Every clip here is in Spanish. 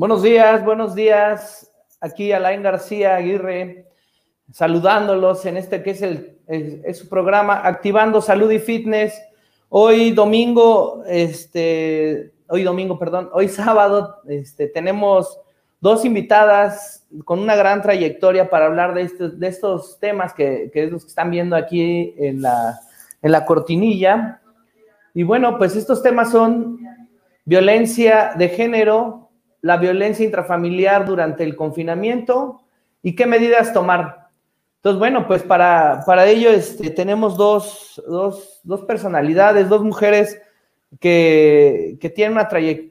Buenos días, buenos días. Aquí Alain García Aguirre, saludándolos en este que es el es, su programa Activando Salud y Fitness. Hoy domingo, este, hoy domingo, perdón, hoy sábado, este, tenemos dos invitadas con una gran trayectoria para hablar de, estos, de estos temas que, que, los que están viendo aquí en la, en la cortinilla. Y bueno, pues estos temas son violencia de género, la violencia intrafamiliar durante el confinamiento y qué medidas tomar. Entonces, bueno, pues para, para ello este, tenemos dos, dos, dos, personalidades, dos mujeres que, que tienen una,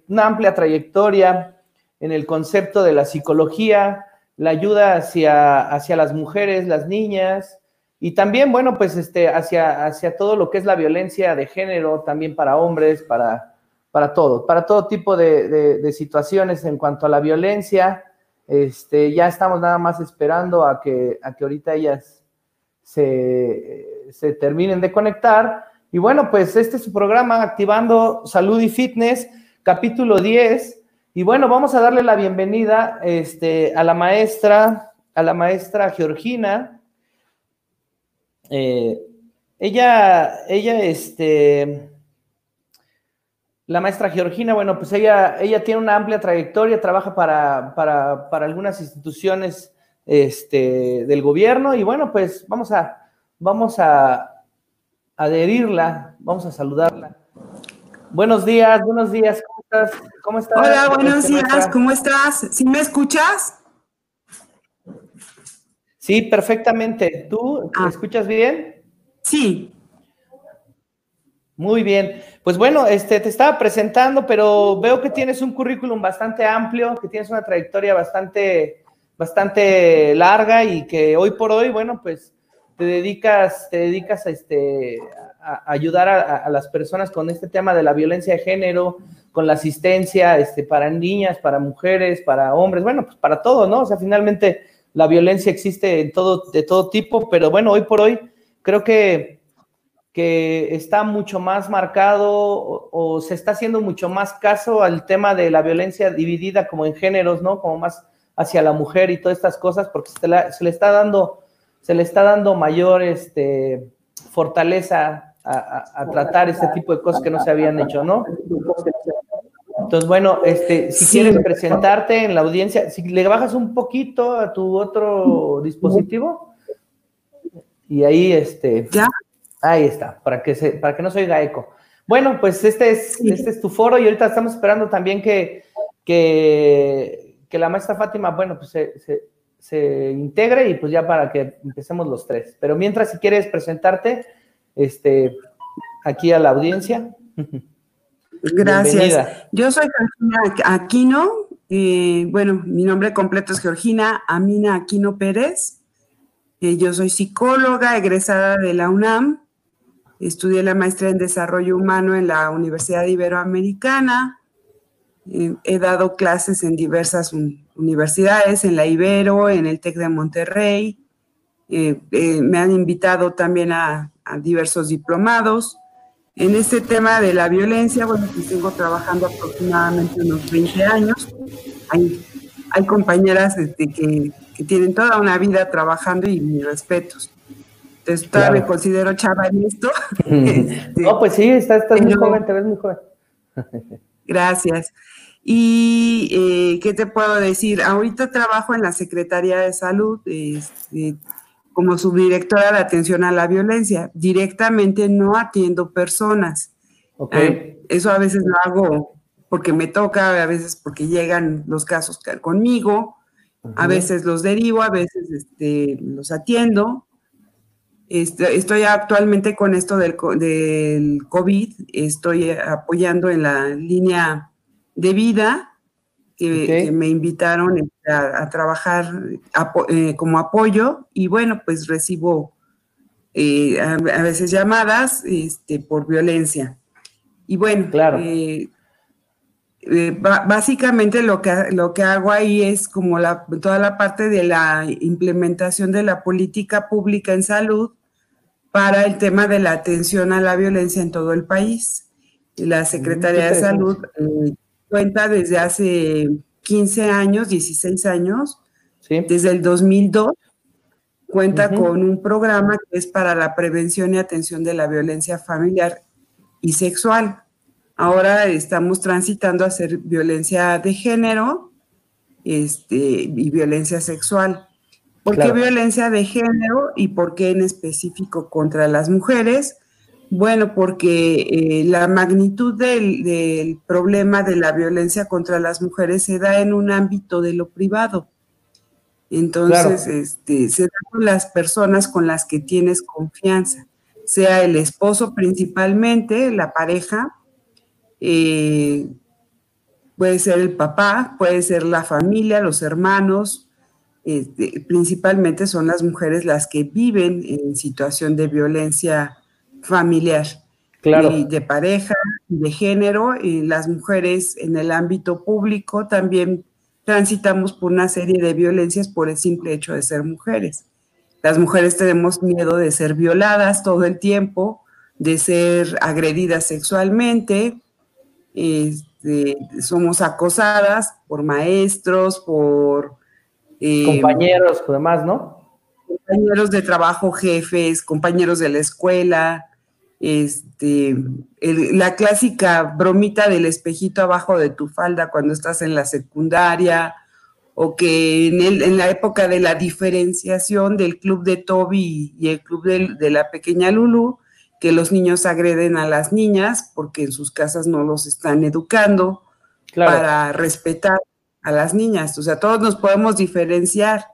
una, amplia trayectoria en el concepto de la psicología, la ayuda hacia, hacia las mujeres, las niñas, y también, bueno, pues este, hacia, hacia todo lo que es la violencia de género, también para hombres, para, para todo, para todo tipo de, situaciones en cuanto a la violencia. Este, ya estamos nada más esperando a que, a que ahorita ellas se, se terminen de conectar. Y bueno, pues este es su programa Activando Salud y Fitness, capítulo 10. Y bueno, vamos a darle la bienvenida este, a la maestra, a la maestra Georgina. Eh, ella, ella, este, la maestra Georgina, bueno, pues ella, ella tiene una amplia trayectoria, trabaja para, para, algunas instituciones este, del gobierno y bueno, pues vamos a, vamos a adherirla, vamos a saludarla. Buenos días, buenos días, ¿cómo estás? ¿Cómo estás? Hola, buenos días, ¿cómo estás? ¿Sí me escuchas? Sí, perfectamente. ¿Tú me ah. escuchas bien? Sí. Muy bien. Pues bueno, este, te estaba presentando, pero veo que tienes un currículum bastante amplio, que tienes una trayectoria bastante, bastante larga y que hoy por hoy, bueno, pues te dedicas, te dedicas a, este, a ayudar a, las personas con este tema de la violencia de género, con la asistencia este, para niñas, para mujeres, para hombres, bueno, pues para todo, ¿no? O sea, finalmente la violencia existe en todo, de todo tipo, pero bueno, hoy por hoy creo que que está mucho más marcado o, se está haciendo mucho más caso al tema de la violencia dividida como en géneros, ¿no? Como más hacia la mujer y todas estas cosas, porque se, le está dando, se le está dando mayor este, fortaleza a, tratar este tipo de cosas que no se habían hecho, ¿no? Entonces, bueno, este, si quieres presentarte en la audiencia, si le bajas un poquito a tu otro dispositivo y ahí, este, ¿Ya? Ahí está, para que, se, para que no se oiga eco. Bueno, pues este es, este es tu foro y ahorita estamos esperando también que, que, la maestra Fátima, bueno, pues se, integre y pues ya para que empecemos los tres. Pero mientras, si quieres presentarte, este, aquí a la audiencia. Gracias. Yo soy Georgina Aquino. Eh, bueno, mi nombre completo es Georgina Amina Aquino Pérez. Eh, yo soy psicóloga egresada de la UNAM Estudié la maestría en desarrollo humano en la Universidad Iberoamericana. Eh, he dado clases en diversas universidades, en la Ibero, en el TEC de Monterrey. Eh, eh, me han invitado también a, diversos diplomados. En este tema de la violencia, bueno, pues tengo trabajando aproximadamente unos 20 años. Hay, compañeras que, tienen toda una vida trabajando y mis respetos. Entonces, todavía me considero chava en esto. Este, no, pues sí, estás, muy joven, te ves muy joven. Gracias. Y, eh, ¿qué te puedo decir? Ahorita trabajo en la Secretaría de Salud este, como subdirectora de atención a la violencia. Directamente no atiendo personas. Okay. Ah, eso a veces lo hago porque me toca, a veces porque llegan los casos conmigo, a veces los derivo, a veces este, los atiendo, estoy actualmente con esto del, del COVID, estoy apoyando en la línea de vida que, me invitaron este, a, trabajar eh, como apoyo y bueno, pues recibo eh, a, veces llamadas este, por violencia. Y bueno, claro. Eh, básicamente lo que, lo que hago ahí es como la, toda la parte de la implementación de la política pública en salud para el tema de la atención a la violencia en todo el país. La Secretaría de Salud eh, cuenta desde hace 15 años, 16 años, desde el 2002. Cuenta con un programa que es para la prevención y atención de la violencia familiar y sexual. Ahora estamos transitando a ser violencia de género este, y violencia sexual. ¿Por qué violencia de género y por qué en específico contra las mujeres? Bueno, porque eh, la magnitud del, problema de la violencia contra las mujeres se da en un ámbito de lo privado. Entonces, este, se da con las personas con las que tienes confianza, sea el esposo principalmente, la pareja, eh, puede ser el papá, puede ser la familia, los hermanos, este, principalmente son las mujeres las que viven en situación de violencia familiar, claro. de pareja, de género, y las mujeres en el ámbito público también transitamos por una serie de violencias por el simple hecho de ser mujeres. Las mujeres tenemos miedo de ser violadas todo el tiempo, de ser agredidas sexualmente, este, somos acosadas por maestros, por... Eh, compañeros, además, ¿no? Compañeros de trabajo, jefes, compañeros de la escuela, este, la clásica bromita del espejito abajo de tu falda cuando estás en la secundaria, o que en, la época de la diferenciación del club de Toby y el club de, la pequeña Lulu, que los niños agreden a las niñas porque en sus casas no los están educando para respetar a las niñas. O sea, todos nos podemos diferenciar.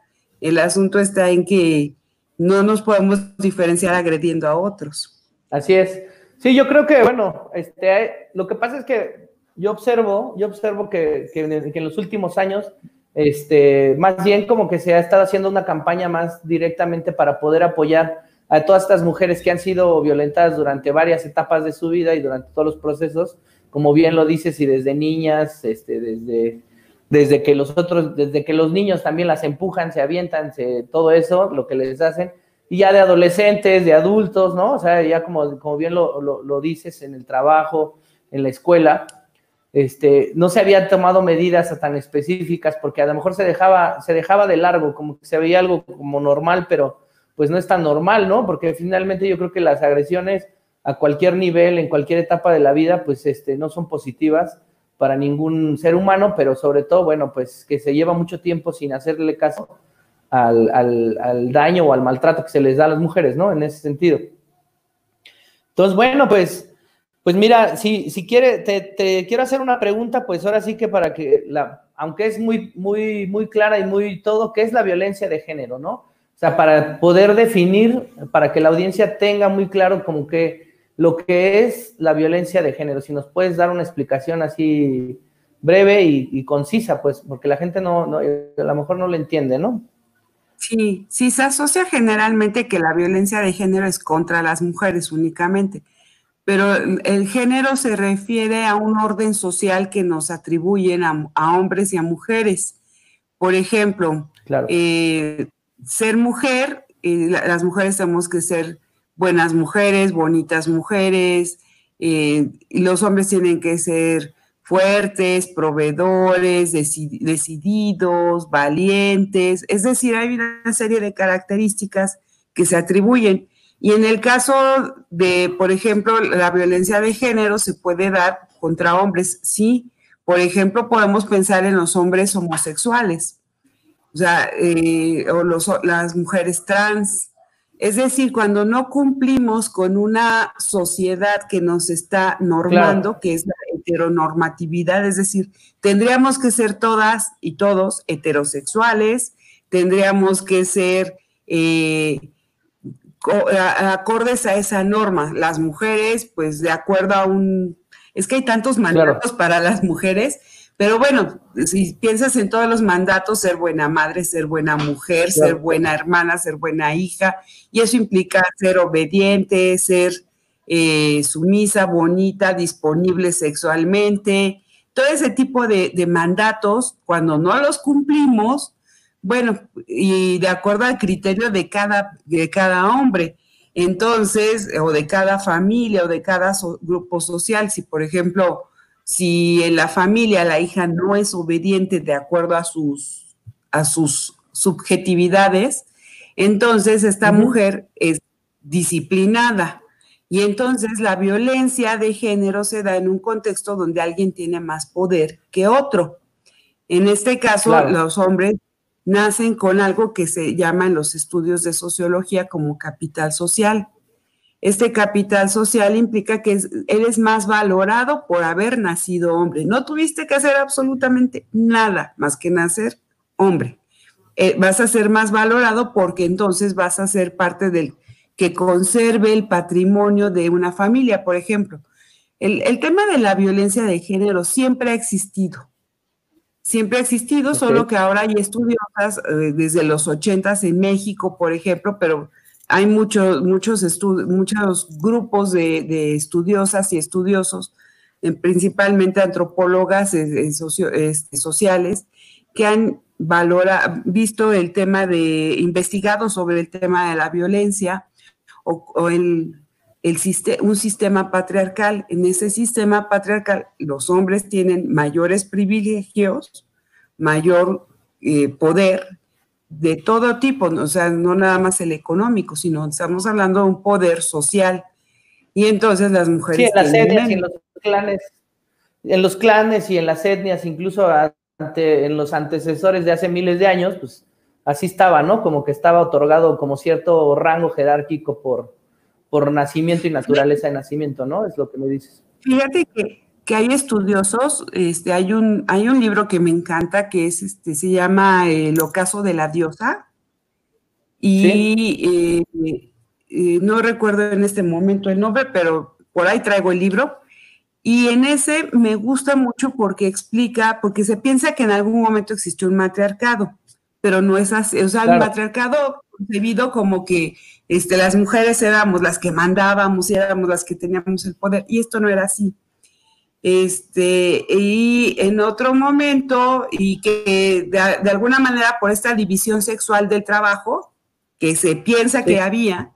El asunto está en que no nos podemos diferenciar agrediendo a otros. Así es. Sí, yo creo que, bueno, este, lo que pasa es que yo observo, yo observo que, en los últimos años, este, más bien como que se ha estado haciendo una campaña más directamente para poder apoyar a todas estas mujeres que han sido violentadas durante varias etapas de su vida y durante todos los procesos, como bien lo dices, y desde niñas, este, desde, desde que los otros, desde que los niños también las empujan, se avientan, se, todo eso, lo que les hacen, y ya de adolescentes, de adultos, ¿no? O sea, ya como, como bien lo, lo, dices, en el trabajo, en la escuela, este, no se habían tomado medidas tan específicas porque a lo mejor se dejaba, se dejaba de largo, como que se veía algo como normal, pero pues no es tan normal, ¿no? Porque finalmente yo creo que las agresiones a cualquier nivel, en cualquier etapa de la vida, pues este, no son positivas para ningún ser humano, pero sobre todo, bueno, pues que se lleva mucho tiempo sin hacerle caso al, daño o al maltrato que se les da a las mujeres, ¿no? En ese sentido. Entonces, bueno, pues, pues mira, si, si quiere, te, quiero hacer una pregunta, pues ahora sí que para que, la, aunque es muy, muy, muy clara y muy todo, ¿qué es la violencia de género, no? O sea, para poder definir, para que la audiencia tenga muy claro como que lo que es la violencia de género, si nos puedes dar una explicación así breve y, concisa, pues, porque la gente no, no, a lo mejor no lo entiende, ¿no? Sí, sí, se asocia generalmente que la violencia de género es contra las mujeres únicamente, pero el género se refiere a un orden social que nos atribuyen a, hombres y a mujeres. Por ejemplo, eh, ser mujer, eh, las mujeres tenemos que ser buenas mujeres, bonitas mujeres, eh, los hombres tienen que ser fuertes, proveedores, decididos, valientes, es decir, hay una serie de características que se atribuyen. Y en el caso de, por ejemplo, la violencia de género se puede dar contra hombres, sí. Por ejemplo, podemos pensar en los hombres homosexuales, o sea, eh, o las mujeres trans, es decir, cuando no cumplimos con una sociedad que nos está normando, que es la heteronormatividad, es decir, tendríamos que ser todas y todos heterosexuales, tendríamos que ser eh, acordes a esa norma. Las mujeres, pues de acuerdo a un... Es que hay tantos mandatos para las mujeres, pero bueno, si piensas en todos los mandatos, ser buena madre, ser buena mujer, ser buena hermana, ser buena hija, y eso implica ser obediente, ser eh, sumisa, bonita, disponible sexualmente, todo ese tipo de, mandatos, cuando no los cumplimos, bueno, y de acuerdo al criterio de cada, de cada hombre, entonces, o de cada familia o de cada grupo social, si por ejemplo Si en la familia la hija no es obediente de acuerdo a sus, a sus subjetividades, entonces esta mujer es disciplinada. Y entonces la violencia de género se da en un contexto donde alguien tiene más poder que otro. En este caso, los hombres nacen con algo que se llama en los estudios de sociología como capital social. Este capital social implica que eres más valorado por haber nacido hombre. No tuviste que hacer absolutamente nada más que nacer hombre. Eh, vas a ser más valorado porque entonces vas a ser parte del que conserve el patrimonio de una familia, por ejemplo. El, tema de la violencia de género siempre ha existido. Siempre ha existido, solo que ahora hay estudiosas eh, desde los ochentas en México, por ejemplo, pero hay muchos, muchos, grupos de, estudiosas y estudiosos, eh, principalmente antropólogas sociales, que han valora, visto el tema de, investigado sobre el tema de la violencia o, el, un sistema patriarcal. En ese sistema patriarcal los hombres tienen mayores privilegios, mayor eh, poder de todo tipo, o sea, no nada más el económico, sino estamos hablando de un poder social. Y entonces las mujeres... Sí, en las etnias y en los clanes, en los clanes y en las etnias, incluso ante, en los antecesores de hace miles de años, pues así estaba, ¿no? Como que estaba otorgado como cierto rango jerárquico por, por nacimiento y naturaleza de nacimiento, ¿no? Es lo que me dices. Fíjate que, hay estudiosos, este, hay un, hay un libro que me encanta que es, este, se llama El ocaso de la diosa. Y eh, eh, no recuerdo en este momento el nombre, pero por ahí traigo el libro. Y en ese me gusta mucho porque explica, porque se piensa que en algún momento existió un matriarcado pero no es así. O sea, el patriarcado concebido como que este, las mujeres éramos las que mandábamos y éramos las que teníamos el poder, y esto no era así. Este, y en otro momento, y que de, alguna manera por esta división sexual del trabajo, que se piensa que había,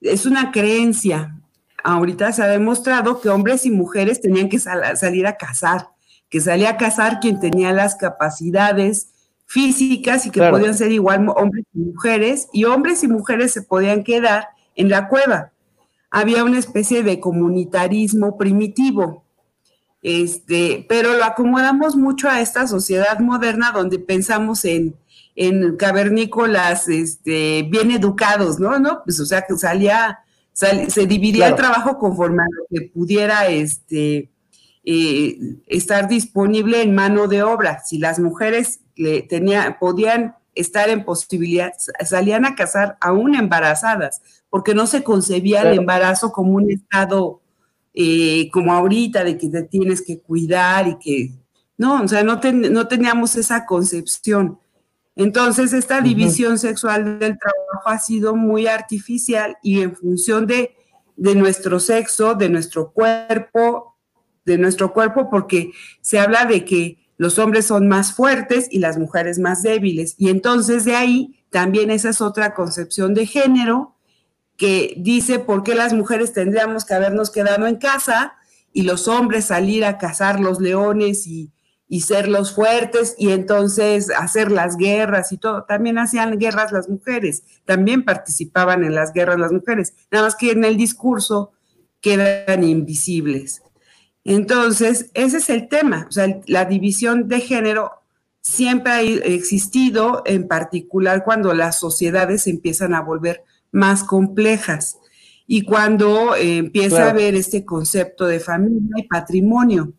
es una creencia. Ahorita se ha demostrado que hombres y mujeres tenían que salir a cazar, que salía a cazar quien tenía las capacidades, físicas y que podían ser igual hombres y mujeres, y hombres y mujeres se podían quedar en la cueva. Había una especie de comunitarismo primitivo, este, pero lo acomodamos mucho a esta sociedad moderna donde pensamos en, en cavernícolas este, bien educados, ¿no? ¿no? Pues o sea que salía, se dividía el trabajo conforme a lo que pudiera este, eh, estar disponible en mano de obra. Si las mujeres tenía, podían estar en posibilidad, salían a casar aún embarazadas, porque no se concebía el embarazo como un estado eh, como ahorita, de que te tienes que cuidar y que, no, o sea, no, no teníamos esa concepción. Entonces, esta división sexual del trabajo ha sido muy artificial y en función de, de nuestro sexo, de nuestro cuerpo, de nuestro cuerpo, porque se habla de que los hombres son más fuertes y las mujeres más débiles. Y entonces de ahí también esa es otra concepción de género que dice por qué las mujeres tendríamos que habernos quedado en casa y los hombres salir a cazar los leones y, ser los fuertes y entonces hacer las guerras y todo. También hacían guerras las mujeres, también participaban en las guerras las mujeres, nada más que en el discurso quedan invisibles. Entonces, ese es el tema. O sea, la división de género siempre ha existido, en particular cuando las sociedades empiezan a volver más complejas y cuando eh, empieza a haber este concepto de familia y patrimonio.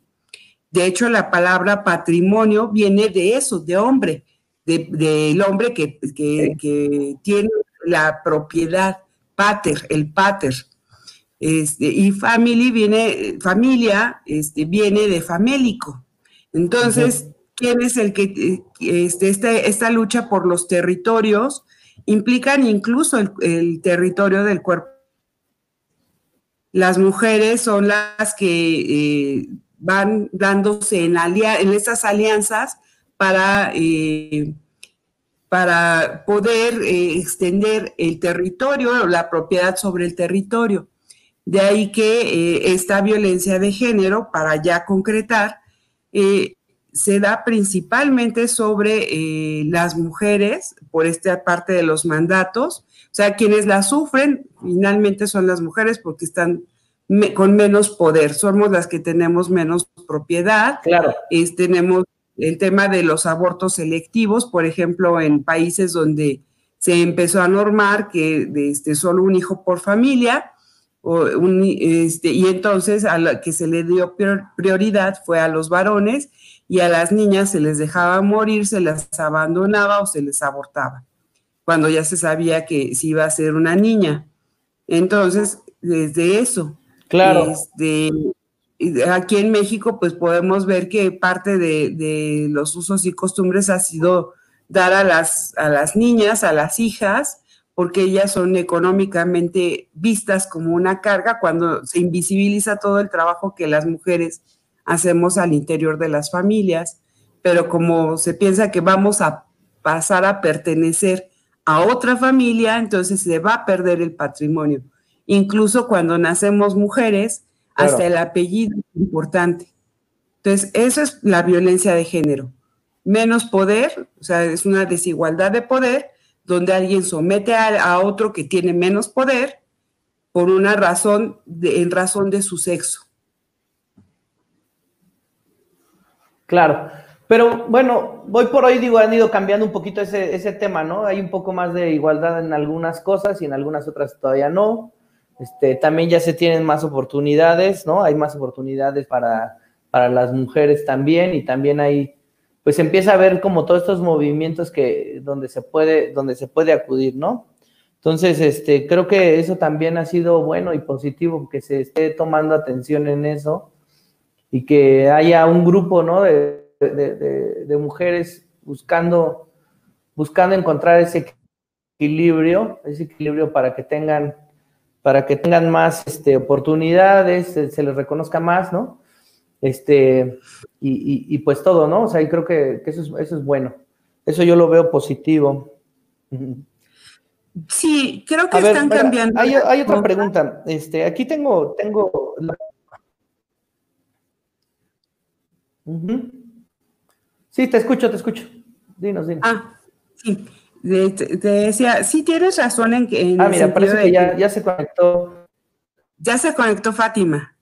De hecho, la palabra patrimonio viene de eso, de hombre, del hombre que, que, tiene la propiedad, pater, el pater. Este, y family viene, familia, este, viene de famélico. Entonces, ¿quién es el que, este, esta, lucha por los territorios implican incluso el, territorio del cuerpo? Las mujeres son las que eh, van dándose en, en estas alianzas para, eh, para poder eh, extender el territorio, la propiedad sobre el territorio. De ahí que esta violencia de género, para ya concretar, se da principalmente sobre eh, las mujeres por esta parte de los mandatos. O sea, quienes la sufren finalmente son las mujeres porque están con menos poder, somos las que tenemos menos propiedad. Claro. tenemos el tema de los abortos selectivos, por ejemplo, en países donde se empezó a normar que este, solo un hijo por familia, este, y entonces a la que se le dio prioridad fue a los varones y a las niñas se les dejaba morir, se las abandonaba o se les abortaba, cuando ya se sabía que si iba a ser una niña. Entonces, desde eso, claro. Este, aquí en México, pues podemos ver que parte de, de, los usos y costumbres ha sido dar a las, a las niñas, a las hijas, porque ellas son económicamente vistas como una carga cuando se invisibiliza todo el trabajo que las mujeres hacemos al interior de las familias, pero como se piensa que vamos a pasar a pertenecer a otra familia, entonces se va a perder el patrimonio. Incluso cuando nacemos mujeres, hasta el apellido es importante. Entonces, eso es la violencia de género. Menos poder, o sea, es una desigualdad de poder donde alguien somete a, otro que tiene menos poder por una razón, en razón de su sexo. Claro, pero bueno, hoy por hoy digo, han ido cambiando un poquito ese, ese tema, ¿no? Hay un poco más de igualdad en algunas cosas y en algunas otras todavía no. Este, también ya se tienen más oportunidades, ¿no? Hay más oportunidades para, para las mujeres también y también hay pues empieza a ver como todos estos movimientos que donde se puede donde se puede acudir, ¿no? Entonces, este, creo que eso también ha sido bueno y positivo que se esté tomando atención en eso y que haya un grupo, ¿no? De, de, mujeres buscando buscando encontrar ese equilibrio, ese equilibrio para que tengan para que tengan más este, oportunidades, se les reconozca más, ¿no? Este, y, pues todo, ¿no? O sea, y creo que, eso, es, eso es bueno. Eso yo lo veo positivo. Sí, creo que están cambiando. Hay, hay, otra pregunta. Este, aquí tengo, tengo. Sí, te escucho, te escucho. Dinos, dinos. Ah, sí. Te, decía, sí tienes razón en que. ah, mira, parece que ya, ya se conectó. Ya se conectó Fátima.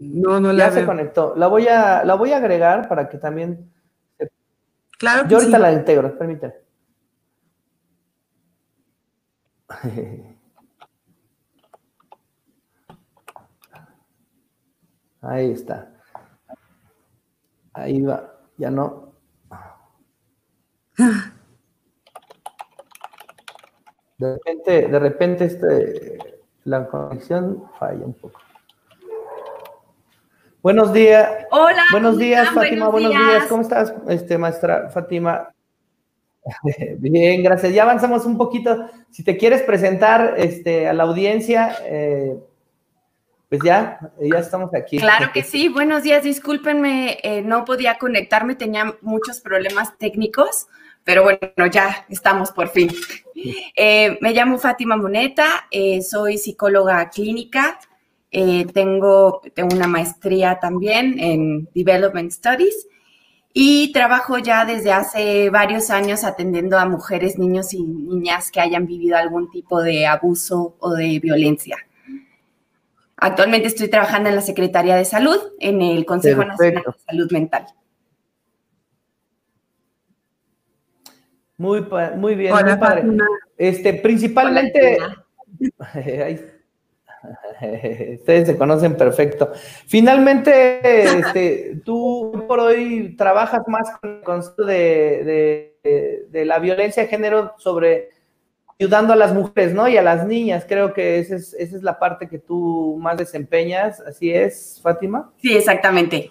No, no la Ya se conectó. La voy a, la voy a agregar para que también. Claro que Yo ahorita la integro, permíteme. Ahí está. Ahí va. Ya no. De repente, de repente este, la conexión falla un poco. Buenos días. Hola. Buenos días, Fátima. Buenos, días. ¿Cómo estás, este, maestra Fátima? Bien, gracias. Ya avanzamos un poquito. Si te quieres presentar este, a la audiencia, eh, pues ya, ya estamos aquí. Claro que sí. Buenos días. Discúlpenme, eh, no podía conectarme, tenía muchos problemas técnicos, pero bueno, ya estamos por fin. Eh, me llamo Fátima Moneta, soy psicóloga clínica. Eh, tengo, tengo una maestría también en Development Studies y trabajo ya desde hace varios años atendiendo a mujeres, niños y niñas que hayan vivido algún tipo de abuso o de violencia. Actualmente estoy trabajando en la Secretaría de Salud, en el Consejo Nacional de Salud Mental. Muy, muy bien, muy padre. Este, principalmente, Ustedes se conocen perfecto. Finalmente, este, tú por hoy trabajas más con el concepto de, la violencia de género sobre ayudando a las mujeres, ¿no? Y a las niñas. Creo que esa es, esa es la parte que tú más desempeñas. ¿Así es, Fátima? Sí, exactamente.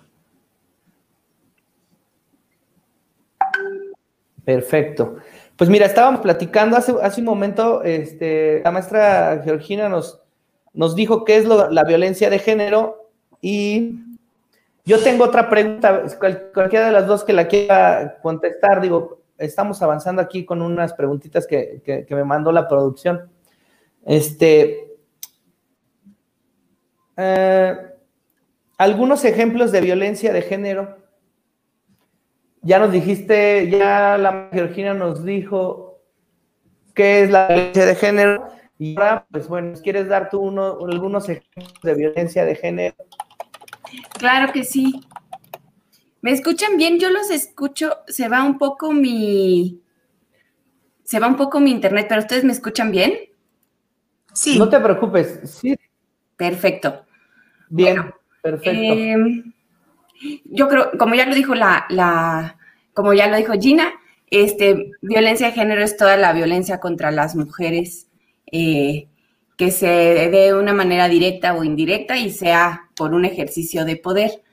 Perfecto. Pues mira, estábamos platicando hace, hace un momento, este, la maestra Georgina nos, nos dijo qué es la violencia de género y yo tengo otra pregunta, cualquiera de las dos que la quiera contestar, digo, estamos avanzando aquí con unas preguntitas que, me mandó la producción. Este, eh, algunos ejemplos de violencia de género. Ya nos dijiste, ya la Georgina nos dijo qué es la violencia de género. Y ahora, pues bueno, ¿quieres dar tú uno, algunos ejemplos de violencia de género? Claro que sí. ¿Me escuchan bien? Yo los escucho. Se va un poco mi. Se va un poco mi internet, pero ustedes me escuchan bien. Sí. No te preocupes. Sí. Perfecto. Bien, perfecto. Em, yo creo, como ya lo dijo la, la, como ya lo dijo Gina, este, violencia de género es toda la violencia contra las mujeres eh, que se dé de una manera directa o indirecta y sea por un ejercicio de poder.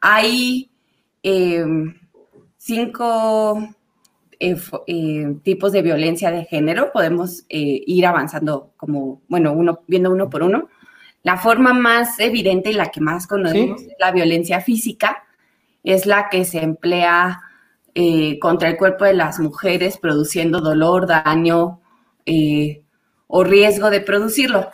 Hay em, cinco eh, eh, tipos de violencia de género. Podemos ir avanzando como, bueno, uno, viendo uno por uno. La forma más evidente y la que más conocemos es la violencia física, es la que se emplea eh, contra el cuerpo de las mujeres, produciendo dolor, daño eh, o riesgo de producirlo.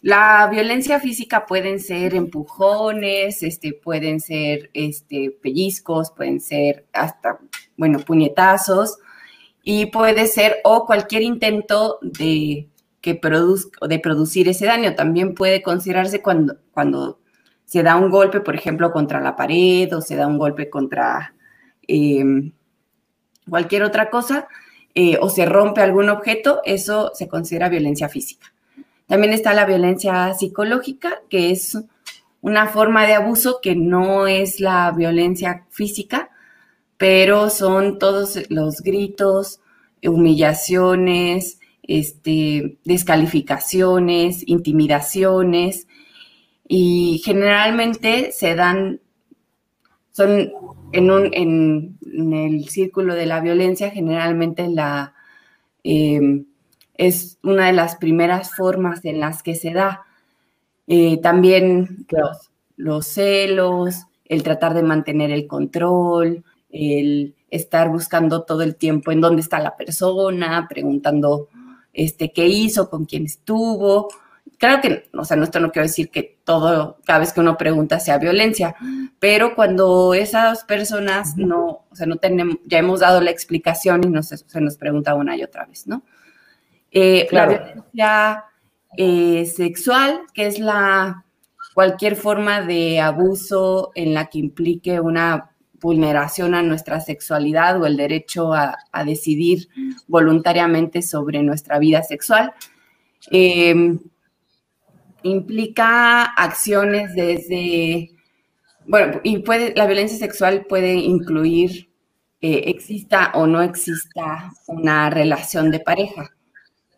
La violencia física pueden ser empujones, este, pueden ser este, pellizcos, pueden ser hasta, bueno, puñetazos, y puede ser o cualquier intento de que produzca, de producir ese daño. También puede considerarse cuando, cuando se da un golpe, por ejemplo, contra la pared o se da un golpe contra em, cualquier otra cosa eh, o se rompe algún objeto, eso se considera violencia física. También está la violencia psicológica, que es una forma de abuso que no es la violencia física, pero son todos los gritos, humillaciones, este, descalificaciones, intimidaciones y generalmente se dan, son en, un, en, el círculo de la violencia, generalmente la, em, es una de las primeras formas en las que se da. Eh, también los, los celos, el tratar de mantener el control, el estar buscando todo el tiempo en dónde está la persona, preguntando este, qué hizo, con quién estuvo. Claro que, o sea, esto no quiero decir que todo, cada vez que uno pregunta sea violencia, pero cuando esas personas no, o sea, no tenemos, ya hemos dado la explicación y se nos pregunta una y otra vez, ¿no? Eh, la violencia eh, sexual, que es la cualquier forma de abuso en la que implique una vulneración a nuestra sexualidad o el derecho a, decidir voluntariamente sobre nuestra vida sexual. Em, implica acciones desde, bueno, y puede, la violencia sexual puede incluir, eh, exista o no exista una relación de pareja.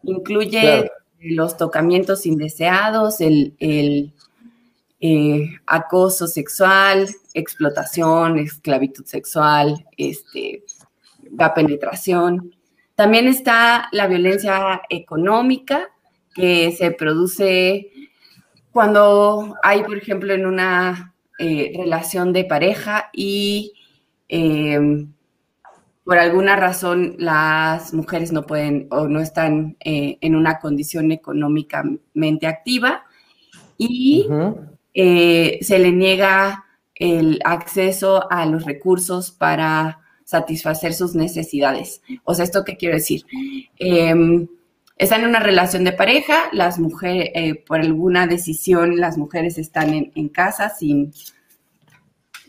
Incluye los tocamientos indeseados, el, el eh, acoso sexual, explotación, esclavitud sexual, este, la penetración. También está la violencia económica que se produce cuando hay, por ejemplo, en una eh, relación de pareja y em, por alguna razón las mujeres no pueden o no están eh, en una condición económicamente activa y eh, se le niega el acceso a los recursos para satisfacer sus necesidades. O sea, ¿esto qué quiero decir? Están en una relación de pareja, las mujeres, eh, por alguna decisión, las mujeres están en, casa sin,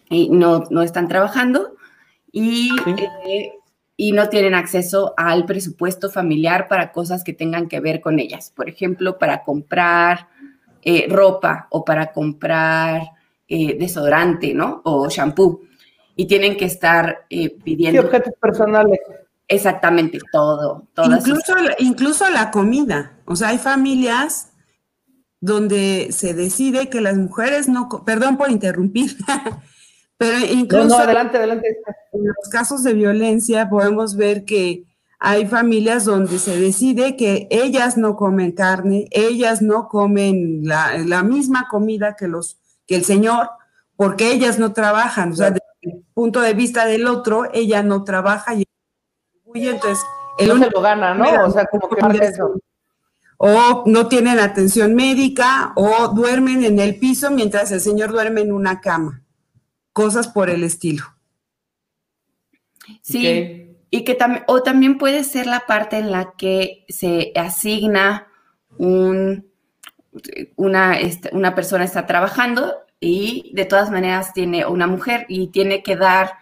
y no, no están trabajando y, eh, y no tienen acceso al presupuesto familiar para cosas que tengan que ver con ellas. Por ejemplo, para comprar eh, ropa o para comprar eh, desodorante, ¿no? O shampoo. Y tienen que estar eh, pidiendo. Sí, objetos personales. Exactamente, todo. Incluso, incluso la comida. O sea, hay familias donde se decide que las mujeres no, perdón por interrumpir, pero incluso no, adelante, adelante. en los casos de violencia podemos ver que hay familias donde se decide que ellas no comen carne, ellas no comen la, misma comida que, los, que el Señor, porque ellas no trabajan. O sea, desde el punto de vista del otro, ella no trabaja y entonces el no se lo gana, ¿no? O sea, como que eso. o no tienen atención médica o duermen en el piso mientras el señor duerme en una cama. Cosas por el estilo. Sí, y que también, o también puede ser la parte en la que se asigna un, una, este, una persona está trabajando y de todas maneras tiene una mujer y tiene que dar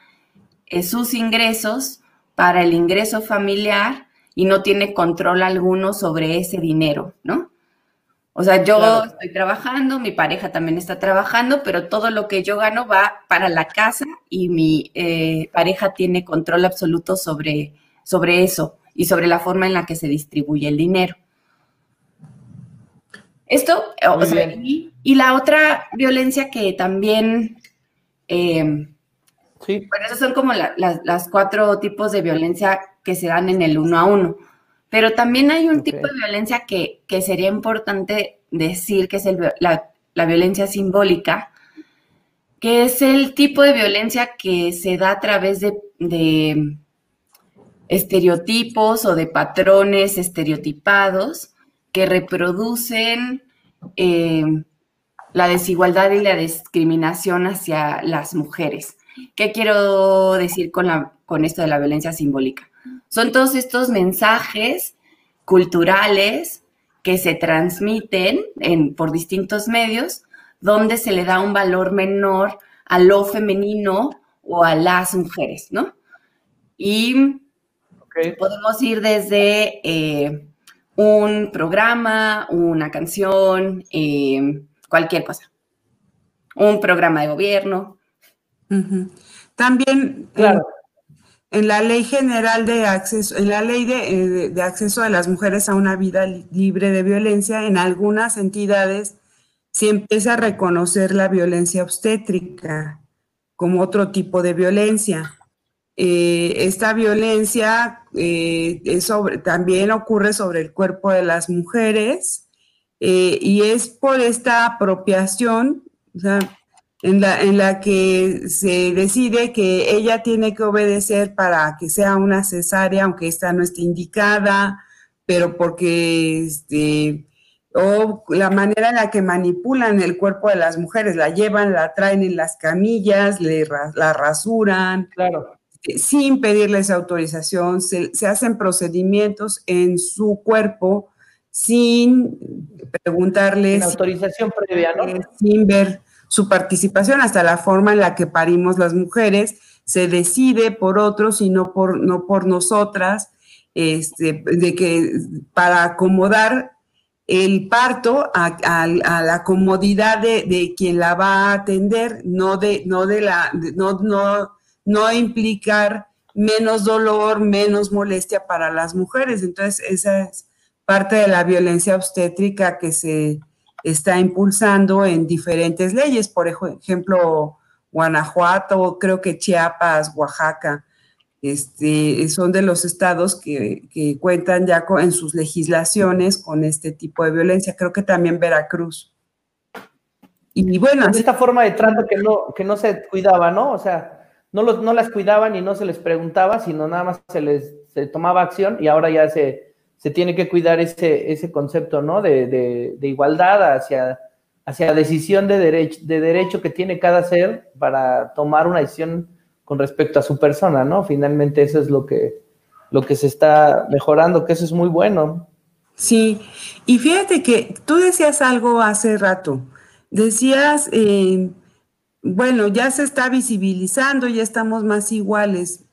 eh, sus ingresos para el ingreso familiar y no tiene control alguno sobre ese dinero, ¿no? O sea, yo estoy trabajando, mi pareja también está trabajando, pero todo lo que yo gano va para la casa y mi eh, pareja tiene control absoluto sobre, sobre eso y sobre la forma en la que se distribuye el dinero. Esto, o sea, y, la otra violencia que también, eh, sí. bueno, esos son como las cuatro tipos de violencia que se dan en el uno a uno. Pero también hay un tipo de violencia que, sería importante decir que es la, violencia simbólica, que es el tipo de violencia que se da a través de, estereotipos o de patrones estereotipados que reproducen eh, la desigualdad y la discriminación hacia las mujeres. ¿Qué quiero decir con, la, con esto de la violencia simbólica? Son todos estos mensajes culturales que se transmiten por distintos medios, donde se le da un valor menor a lo femenino o a las mujeres, ¿no? Y podemos ir desde eh, un programa, una canción, eh, cualquier cosa, un programa de gobierno. También, claro en la ley general de acceso, en la ley eh, de, acceso de las mujeres a una vida libre de violencia, en algunas entidades se empieza a reconocer la violencia obstétrica como otro tipo de violencia. Eh, esta violencia eh, también ocurre sobre el cuerpo de las mujeres y es por esta apropiación, o sea, en la, en la que se decide que ella tiene que obedecer para que sea una cesárea, aunque esta no esté indicada, pero porque este, o la manera en la que manipulan el cuerpo de las mujeres, la llevan, la traen en las camillas, le, la rasuran, claro. Eh, sin pedirles autorización, se, se, hacen procedimientos en su cuerpo sin preguntarles. Sin autorización previa, ¿no? Sin ver su participación, hasta la forma en la que parimos las mujeres, se decide por otros y no por, no por nosotras, este, de que para acomodar el parto a, la comodidad de, quien la va a atender, no de, no de la, no, no, no implicar menos dolor, menos molestia para las mujeres. Entonces, esa es parte de la violencia obstétrica que se, está impulsando en diferentes leyes, por ejemplo, Guanajuato, creo que Chiapas, Oaxaca, este, son de los estados que, cuentan ya en sus legislaciones con este tipo de violencia, creo que también Veracruz. Y bueno. esta forma de trato que no, que no se cuidaba, ¿no? O sea, no, los, no las cuidaban y no se les preguntaba, sino nada más se les se tomaba acción y ahora ya se, se tiene que cuidar ese, ese concepto, ¿no? De, de, igualdad hacia, hacia decisión de derecho, de derecho que tiene cada ser para tomar una decisión con respecto a su persona, ¿no? Finalmente eso es lo que, lo que se está mejorando, que eso es muy bueno. Sí, y fíjate que tú decías algo hace rato, decías, eh, bueno, ya se está visibilizando, ya estamos más iguales.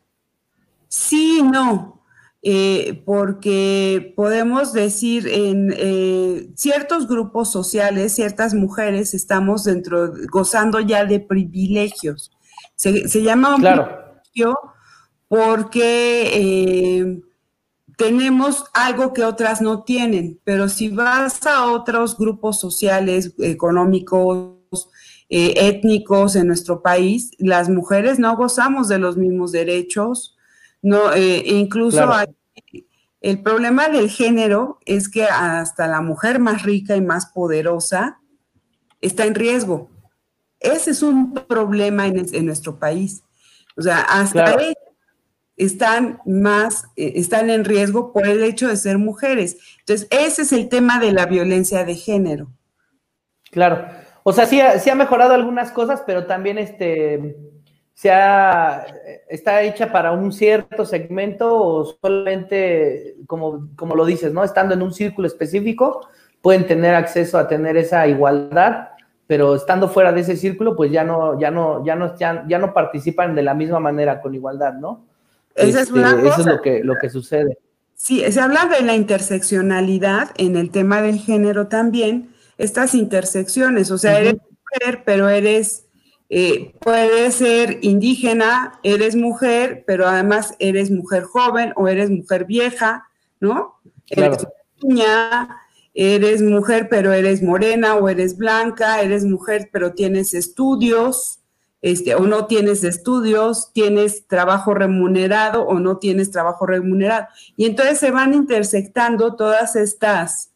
Sí, no, eh, porque podemos decir en eh, ciertos grupos sociales, ciertas mujeres estamos dentro, gozando ya de privilegios. Se, llama un privilegio porque eh, tenemos algo que otras no tienen, pero si vas a otros grupos sociales, económicos, étnicos en nuestro país, las mujeres no gozamos de los mismos derechos, no, eh, incluso el problema del género es que hasta la mujer más rica y más poderosa está en riesgo. Ese es un problema en, nuestro país. O sea, hasta están más, eh, están en riesgo por el hecho de ser mujeres. Entonces, ese es el tema de la violencia de género. Claro. O sea, sí, ha mejorado algunas cosas, pero también este, se ha, está hecha para un cierto segmento o solamente, como, como lo dices, ¿no? Estando en un círculo específico, pueden tener acceso a tener esa igualdad, pero estando fuera de ese círculo, pues ya no, ya no, ya no, ya, no participan de la misma manera con igualdad, ¿no? Esa es este, Eso es lo que, lo que sucede. Sí, se habla de la interseccionalidad en el tema del género también, estas intersecciones, o sea, eres mujer, pero eres, eh, puedes ser indígena, eres mujer, pero además eres mujer joven o eres mujer vieja, ¿no? Eres niña, eres mujer pero eres morena o eres blanca, eres mujer pero tienes estudios, este, o no tienes estudios, tienes trabajo remunerado o no tienes trabajo remunerado. Y entonces se van intersectando todas estas,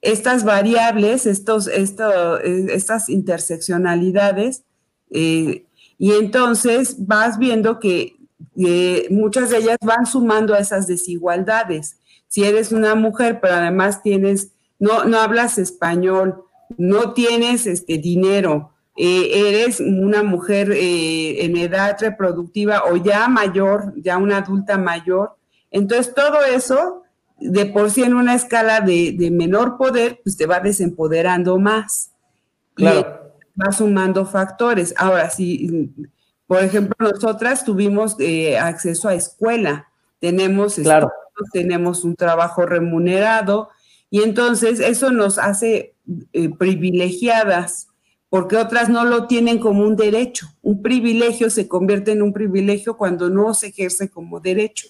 estas variables, estos, esto, estas interseccionalidades, eh, y entonces vas viendo que muchas de ellas van sumando a esas desigualdades. Si eres una mujer, pero además tienes no, no hablas español, no tienes este dinero, eh, eres una mujer eh, en edad reproductiva o ya mayor, ya una adulta mayor. Entonces, todo eso, de por sí en una escala de, menor poder, pues te va desempoderando más. Claro. Va sumando factores. Ahora, si, por ejemplo, nosotras tuvimos eh, acceso a escuela, tenemos, claro. tenemos un trabajo remunerado, y entonces eso nos hace eh, privilegiadas, porque otras no lo tienen como un derecho. Un privilegio se convierte en un privilegio cuando no se ejerce como derecho.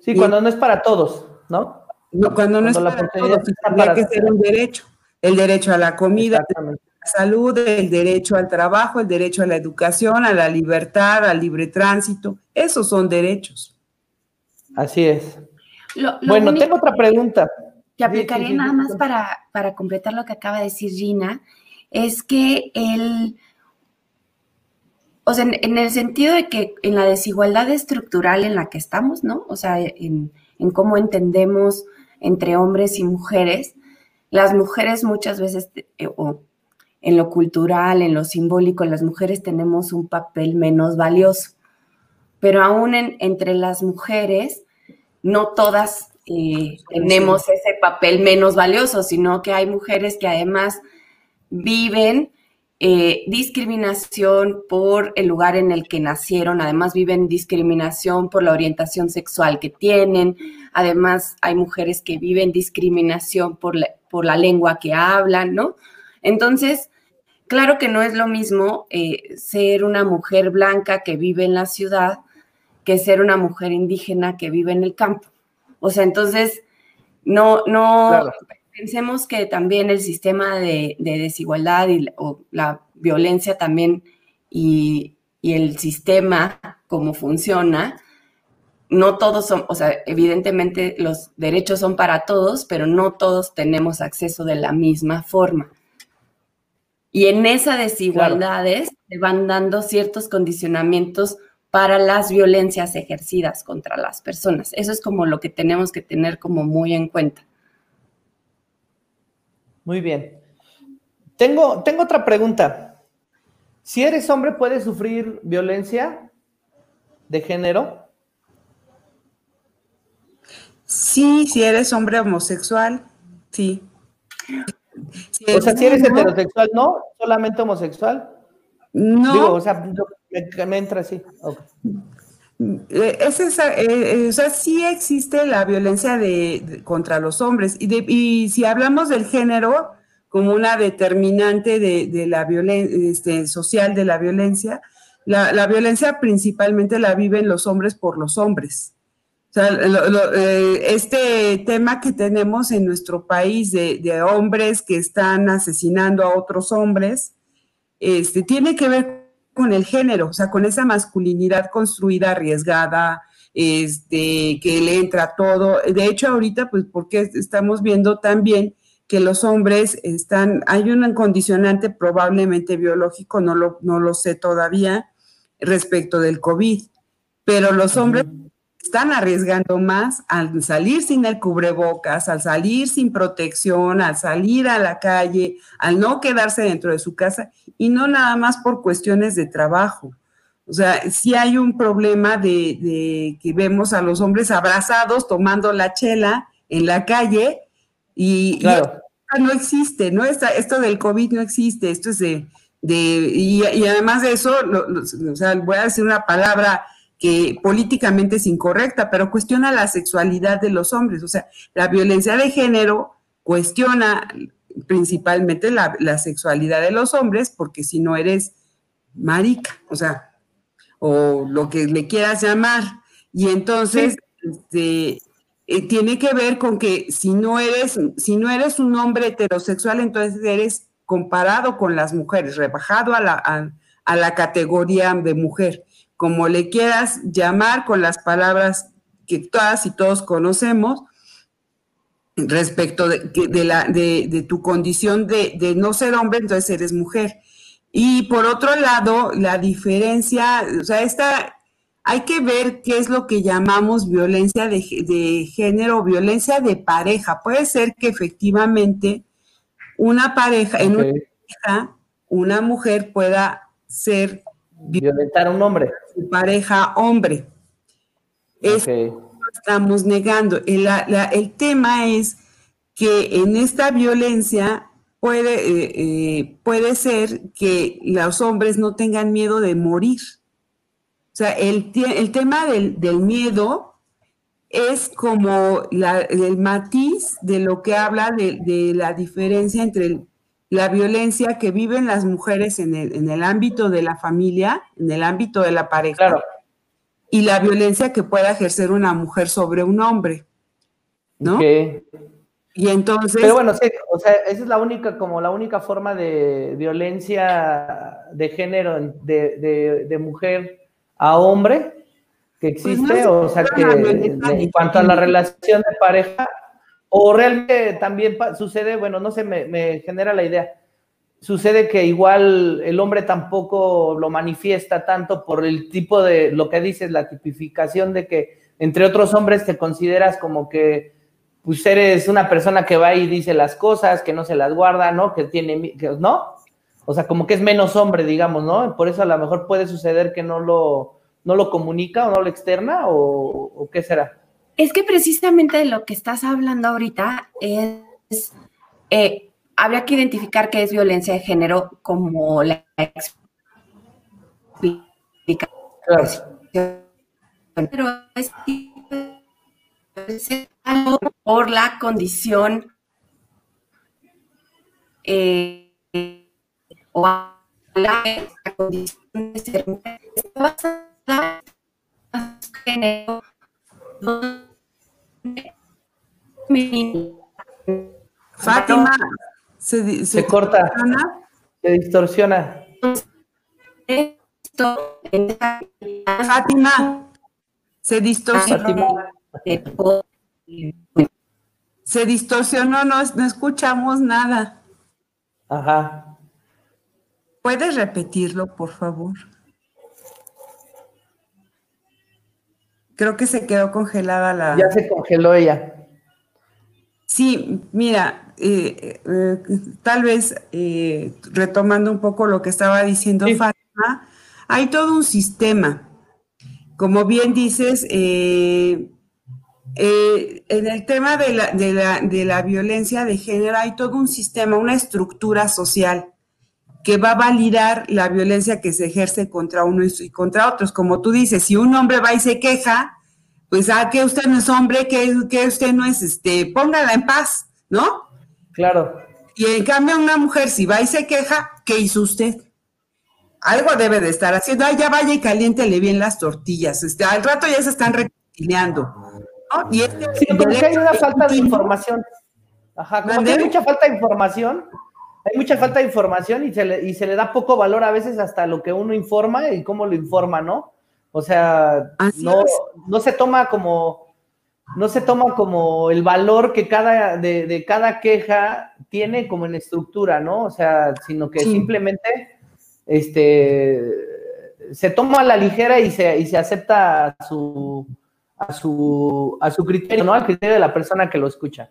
Sí, cuando no es para todos, ¿no? No, cuando no es para todos, tendría que ser un derecho. El derecho a la comida, salud, el derecho al trabajo, el derecho a la educación, a la libertad, al libre tránsito. Esos son derechos. Así es. bueno, tengo otra pregunta que aplicaría nada más para, para completar lo que acaba de decir Gina, es que el, o sea, en, el sentido de que en la desigualdad estructural en la que estamos, ¿no? O sea, en, en cómo entendemos entre hombres y mujeres, las mujeres muchas veces, eh, o en lo cultural, en lo simbólico, las mujeres tenemos un papel menos valioso, pero aún entre las mujeres, no todas eh, tenemos ese papel menos valioso, sino que hay mujeres que además viven eh, discriminación por el lugar en el que nacieron, además viven discriminación por la orientación sexual que tienen, además hay mujeres que viven discriminación por la, por la lengua que hablan, ¿no? Entonces, claro que no es lo mismo eh, ser una mujer blanca que vive en la ciudad que ser una mujer indígena que vive en el campo. O sea, entonces, no, no pensemos que también el sistema de, desigualdad y, o la violencia también y, el sistema, como funciona, no todos son, o sea, evidentemente los derechos son para todos, pero no todos tenemos acceso de la misma forma. Y en esas desigualdades se van dando ciertos condicionamientos para las violencias ejercidas contra las personas. Eso es como lo que tenemos que tener como muy en cuenta. Muy bien. Tengo, tengo otra pregunta. Si eres hombre, ¿puedes sufrir violencia de género? Sí, si eres hombre homosexual, sí. O sea, si eres heterosexual, no, solamente homosexual. No. o sea, me, entra así. Eh, es esa, eh, eh, o sea, sí existe la violencia de, contra los hombres y, y, si hablamos del género como una determinante de, la violencia este, social de la violencia, la, violencia principalmente la viven los hombres por los hombres. O sea, este tema que tenemos en nuestro país de, de, hombres que están asesinando a otros hombres, este, tiene que ver con el género, o sea, con esa masculinidad construida, arriesgada, este, que le entra todo. De hecho, ahorita, pues, porque estamos viendo también que los hombres están, hay un condicionante probablemente biológico, no lo, no lo sé todavía, respecto del COVID, pero los hombres están arriesgando más al salir sin el cubrebocas, al salir sin protección, al salir a la calle, al no quedarse dentro de su casa y no nada más por cuestiones de trabajo. O sea, sí hay un problema de, que vemos a los hombres abrazados tomando la chela en la calle y, no existe, ¿no? esto del COVID no existe, esto es de... y, además de eso, o sea, voy a decir una palabra que políticamente es incorrecta, pero cuestiona la sexualidad de los hombres. O sea, la violencia de género cuestiona principalmente la, sexualidad de los hombres, porque si no eres marica, o sea, o lo que le quieras llamar. Y entonces, este, eh, tiene que ver con que si no eres, si no eres un hombre heterosexual, entonces eres comparado con las mujeres, rebajado a la, a la categoría de mujer como le quieras llamar con las palabras que todas y todos conocemos respecto de, la, de, tu condición de, no ser hombre, entonces eres mujer. Y por otro lado, la diferencia, o sea, esta, hay que ver qué es lo que llamamos violencia de, género, violencia de pareja. Puede ser que efectivamente una pareja, en una pareja, una mujer pueda ser violentar a un hombre. Su pareja hombre. estamos negando. El, el, tema es que en esta violencia puede, eh, eh, puede ser que los hombres no tengan miedo de morir. O sea, el, el tema del, del, miedo es como la, el matiz de lo que habla de, de la diferencia entre el la violencia que viven las mujeres en el, en el ámbito de la familia, en el ámbito de la pareja, y la violencia que pueda ejercer una mujer sobre un hombre, ¿no? Y entonces... Pero bueno, o sea, esa es la única, como la única forma de violencia de género de, de, mujer a hombre que pues existe, o sea, que en cuanto a la relación de pareja, o realmente también sucede, bueno, no sé, me, genera la idea. Sucede que igual el hombre tampoco lo manifiesta tanto por el tipo de, lo que dices, la tipificación de que entre otros hombres te consideras como que pues eres una persona que va y dice las cosas, que no se las guarda, ¿no? Que tiene, que, ¿no? O sea, como que es menos hombre, digamos, ¿no? Por eso a lo mejor puede suceder que no lo, no lo comunica o no lo externa, o, o qué será. Es que precisamente de lo que estás hablando ahorita es, eh, habría que identificar qué es violencia de género como la explicación. Pero es, algo por la condición eh, o la, condición de ser mujer. género Fátima, se, se, corta, se distorsiona. Fátima, se distorsionó. Se distorsionó, no, no escuchamos nada. Ajá. ¿Puedes repetirlo, por favor? Creo que se quedó congelada la... Ya se congeló ella. Sí, mira, eh, eh, tal vez eh, retomando un poco lo que estaba diciendo Fátima, hay todo un sistema. Como bien dices, en el tema de la, de, la, de la violencia de género hay todo un sistema, una estructura social que va a validar la violencia que se ejerce contra uno y contra otros. Como tú dices, si un hombre va y se queja, pues, ah, que usted no es hombre, que, que usted no es, este, póngala en paz, ¿no? Claro. Y en cambio una mujer, si va y se queja, ¿qué hizo usted? Algo debe de estar haciendo. Ah, ya vaya y caliéntele bien las tortillas. Este, al rato ya se están reconciliando. ¿no? Y este, sí, porque hay una falta de información. Ajá, como que hay mucha falta de información, hay mucha falta de información y se, le, y se le da poco valor a veces hasta lo que uno informa y cómo lo informa, ¿no? O sea, no, no se toma como, no se toma como el valor que cada, de, cada queja tiene como en estructura, ¿no? O sea, sino que simplemente este, se toma a la ligera y se, y se acepta a su, a su, a su criterio, ¿no? Al criterio de la persona que lo escucha.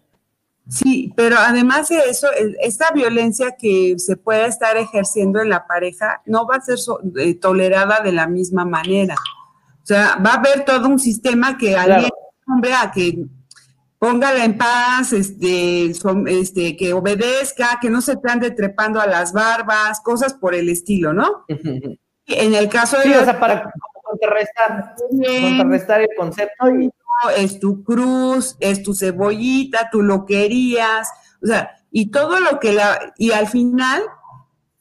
Sí, pero además de eso, esta violencia que se pueda estar ejerciendo en la pareja no va a ser eh, tolerada de la misma manera. O sea, va a haber todo un sistema que alguien, hombre, a que póngala en paz, este, este, que obedezca, que no se te ande trepando a las barbas, cosas por el estilo, ¿no? en el caso de... Sí, o sea, para contrarrestar, contrarrestar el concepto y es tu cruz, es tu cebollita, tú lo querías, o sea, y todo lo que la, y al final,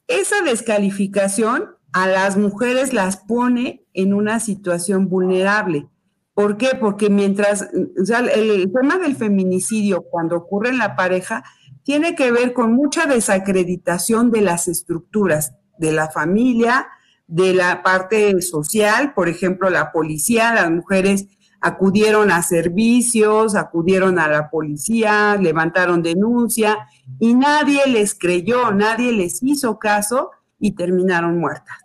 esa descalificación a las mujeres las pone en una situación vulnerable. ¿Por qué? Porque mientras, o sea, el, tema del feminicidio cuando ocurre en la pareja tiene que ver con mucha desacreditación de las estructuras de la familia, de la parte social, por ejemplo, la policía, las mujeres acudieron a servicios, acudieron a la policía, levantaron denuncia y nadie les creyó, nadie les hizo caso y terminaron muertas.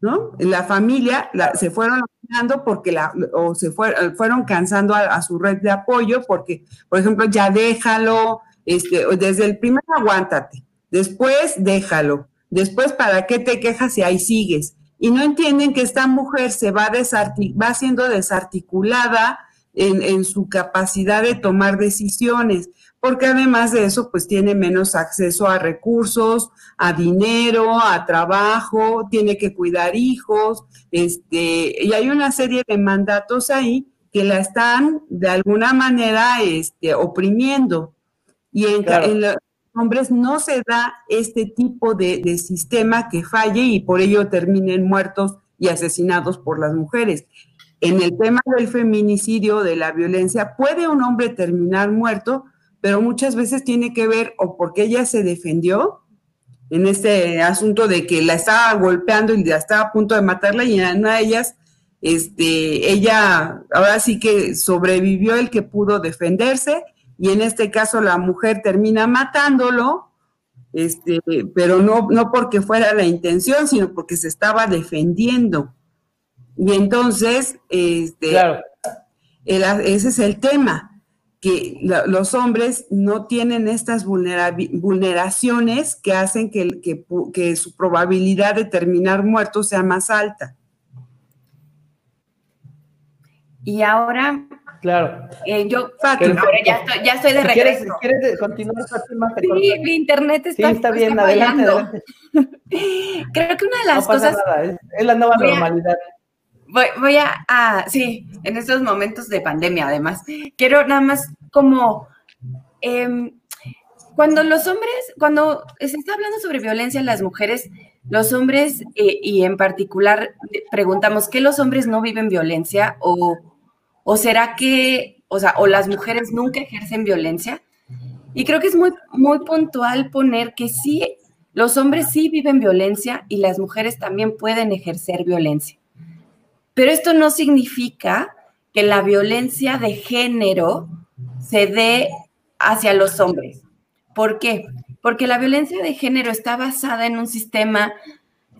¿No? La familia se fueron cansando porque la, o se fueron cansando a, su red de apoyo porque, por ejemplo, ya déjalo, este, desde el primer aguántate, después déjalo, después para qué te quejas si ahí sigues y no entienden que esta mujer se va, va siendo desarticulada en, en, su capacidad de tomar decisiones, porque además de eso, pues tiene menos acceso a recursos, a dinero, a trabajo, tiene que cuidar hijos, este, y hay una serie de mandatos ahí que la están de alguna manera este, oprimiendo. Y en, en, hombres no se da este tipo de, sistema que falle y por ello terminen muertos y asesinados por las mujeres. En el tema del feminicidio, de la violencia, puede un hombre terminar muerto, pero muchas veces tiene que ver o porque ella se defendió en este asunto de que la estaba golpeando y ya estaba a punto de matarla y en una de ellas, este, ella ahora sí que sobrevivió el que pudo defenderse y en este caso la mujer termina matándolo, este, pero no, no porque fuera la intención, sino porque se estaba defendiendo. Y entonces, este, ese es el tema, que los hombres no tienen estas vulneraciones que hacen que, que, que su probabilidad de terminar muerto sea más alta. Y ahora Claro. Eh, yo, Fátima, ya estoy, ya estoy de regreso. ¿Quieres, ¿quieres continuar, Fátima? Sí, mi internet está Sí, está bien, adelante, adelante. Creo que una de las cosas... es, la nueva normalidad. voy, voy a, sí, en estos momentos de pandemia, además. Quiero nada más como... Eh, cuando los hombres, cuando se está hablando sobre violencia en las mujeres, los hombres, eh, y en particular preguntamos, ¿qué los hombres no viven violencia o ¿O será que, o sea, o las mujeres nunca ejercen violencia? Y creo que es muy, muy puntual poner que sí, los hombres sí viven violencia y las mujeres también pueden ejercer violencia. Pero esto no significa que la violencia de género se dé hacia los hombres. ¿Por qué? Porque la violencia de género está basada en un sistema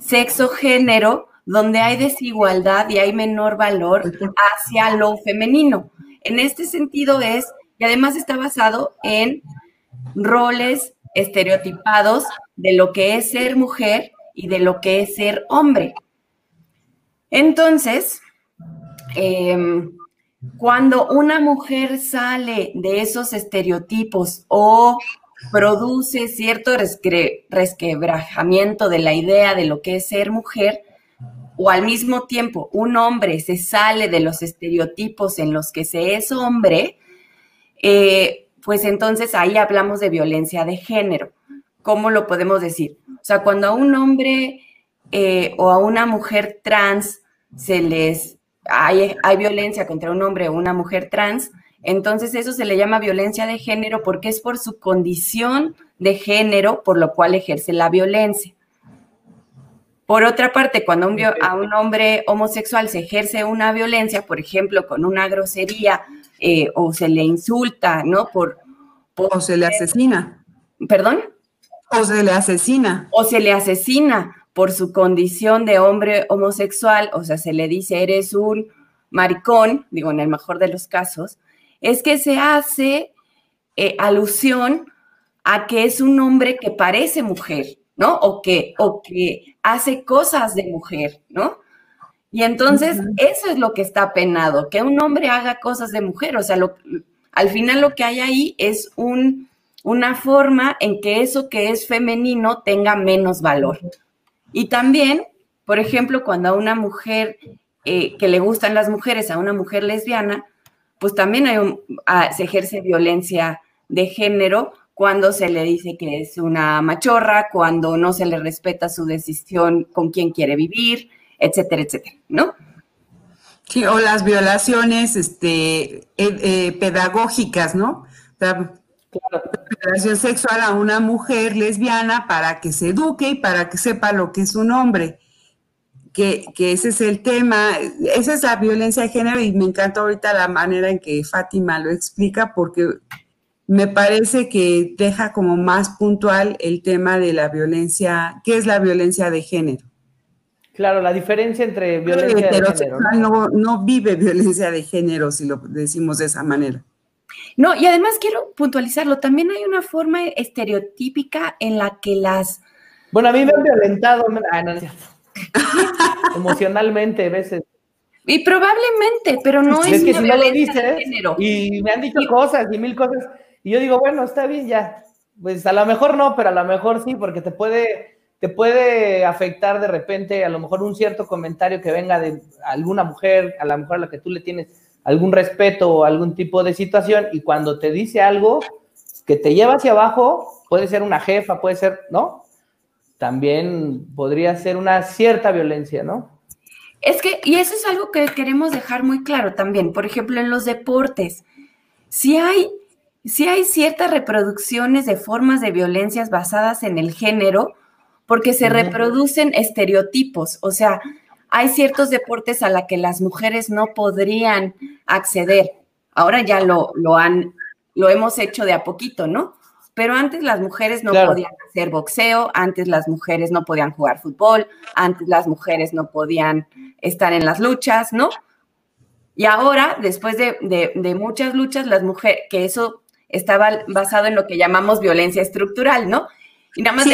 sexo-género donde hay desigualdad y hay menor valor hacia lo femenino. En este sentido es, y además está basado en roles estereotipados de lo que es ser mujer y de lo que es ser hombre. Entonces, em, cuando una mujer sale de esos estereotipos o produce cierto resquebrajamiento de la idea de lo que es ser mujer, o al mismo tiempo un hombre se sale de los estereotipos en los que se es hombre, eh, pues entonces ahí hablamos de violencia de género. ¿Cómo lo podemos decir? O sea, cuando a un hombre eh, o a una mujer trans se les hay, hay violencia contra un hombre o una mujer trans, entonces eso se le llama violencia de género porque es por su condición de género por lo cual ejerce la violencia. Por otra parte, cuando a un hombre homosexual se ejerce una violencia, por ejemplo, con una grosería eh, o se le insulta, ¿no? Por, o se le asesina. ¿Perdón? O se le asesina. O se le asesina por su condición de hombre homosexual, o sea, se le dice, eres un maricón, digo en el mejor de los casos, es que se hace eh, alusión a que es un hombre que parece mujer, ¿no? O que, o que hace cosas de mujer, ¿no? Y entonces eso es lo que está penado, que un hombre haga cosas de mujer, o sea, al final lo que hay ahí es un, una forma en que eso que es femenino tenga menos valor. Y también, por ejemplo, cuando a una mujer eh, que le gustan las mujeres, a una mujer lesbiana, pues también hay ah, se ejerce violencia de género cuando se le dice que es una machorra, cuando no se le respeta su decisión con quién quiere vivir, etcétera, etcétera, ¿no? Sí, o las violaciones este, eh, eh, pedagógicas, ¿no? La violación sexual a una mujer lesbiana para que se eduque y para que sepa lo que es un hombre. Que, que, ese es el tema, esa es la violencia de género y me encanta ahorita la manera en que Fátima lo explica porque me parece que deja como más puntual el tema de la violencia, ¿qué es la violencia de género? Claro, la diferencia entre violencia de género. ¿no? No, vive violencia de género, si lo decimos de esa manera. No, y además quiero puntualizarlo, también hay una forma estereotípica en la que las... Bueno, a mí me han violentado, emocionalmente a veces. Y probablemente, pero no es, que violencia de género. Y me han dicho cosas y mil cosas, y yo digo, bueno, está bien ya. Pues a lo mejor no, pero a lo mejor sí, porque te puede te puede afectar de repente a lo mejor un cierto comentario que venga de alguna mujer, a lo mejor a la que tú le tienes algún respeto o algún tipo de situación, y cuando te dice algo que te lleva hacia abajo, puede ser una jefa, puede ser, ¿no? También podría ser una cierta violencia, ¿no? Es que, y eso es algo que queremos dejar muy claro también, por ejemplo, en los deportes, si hay, si hay ciertas reproducciones de formas de violencias basadas en el género, porque se reproducen estereotipos, o sea, hay ciertos deportes a los que las mujeres no podrían acceder. Ahora ya lo, lo han, lo hemos hecho de a poquito, ¿no? Pero antes las mujeres no podían hacer boxeo, antes las mujeres no podían jugar fútbol, antes las mujeres no podían estar en las luchas, ¿no? Y ahora, después de, muchas luchas, las mujeres, que eso estaba basado en lo que llamamos violencia estructural, ¿no? Y nada más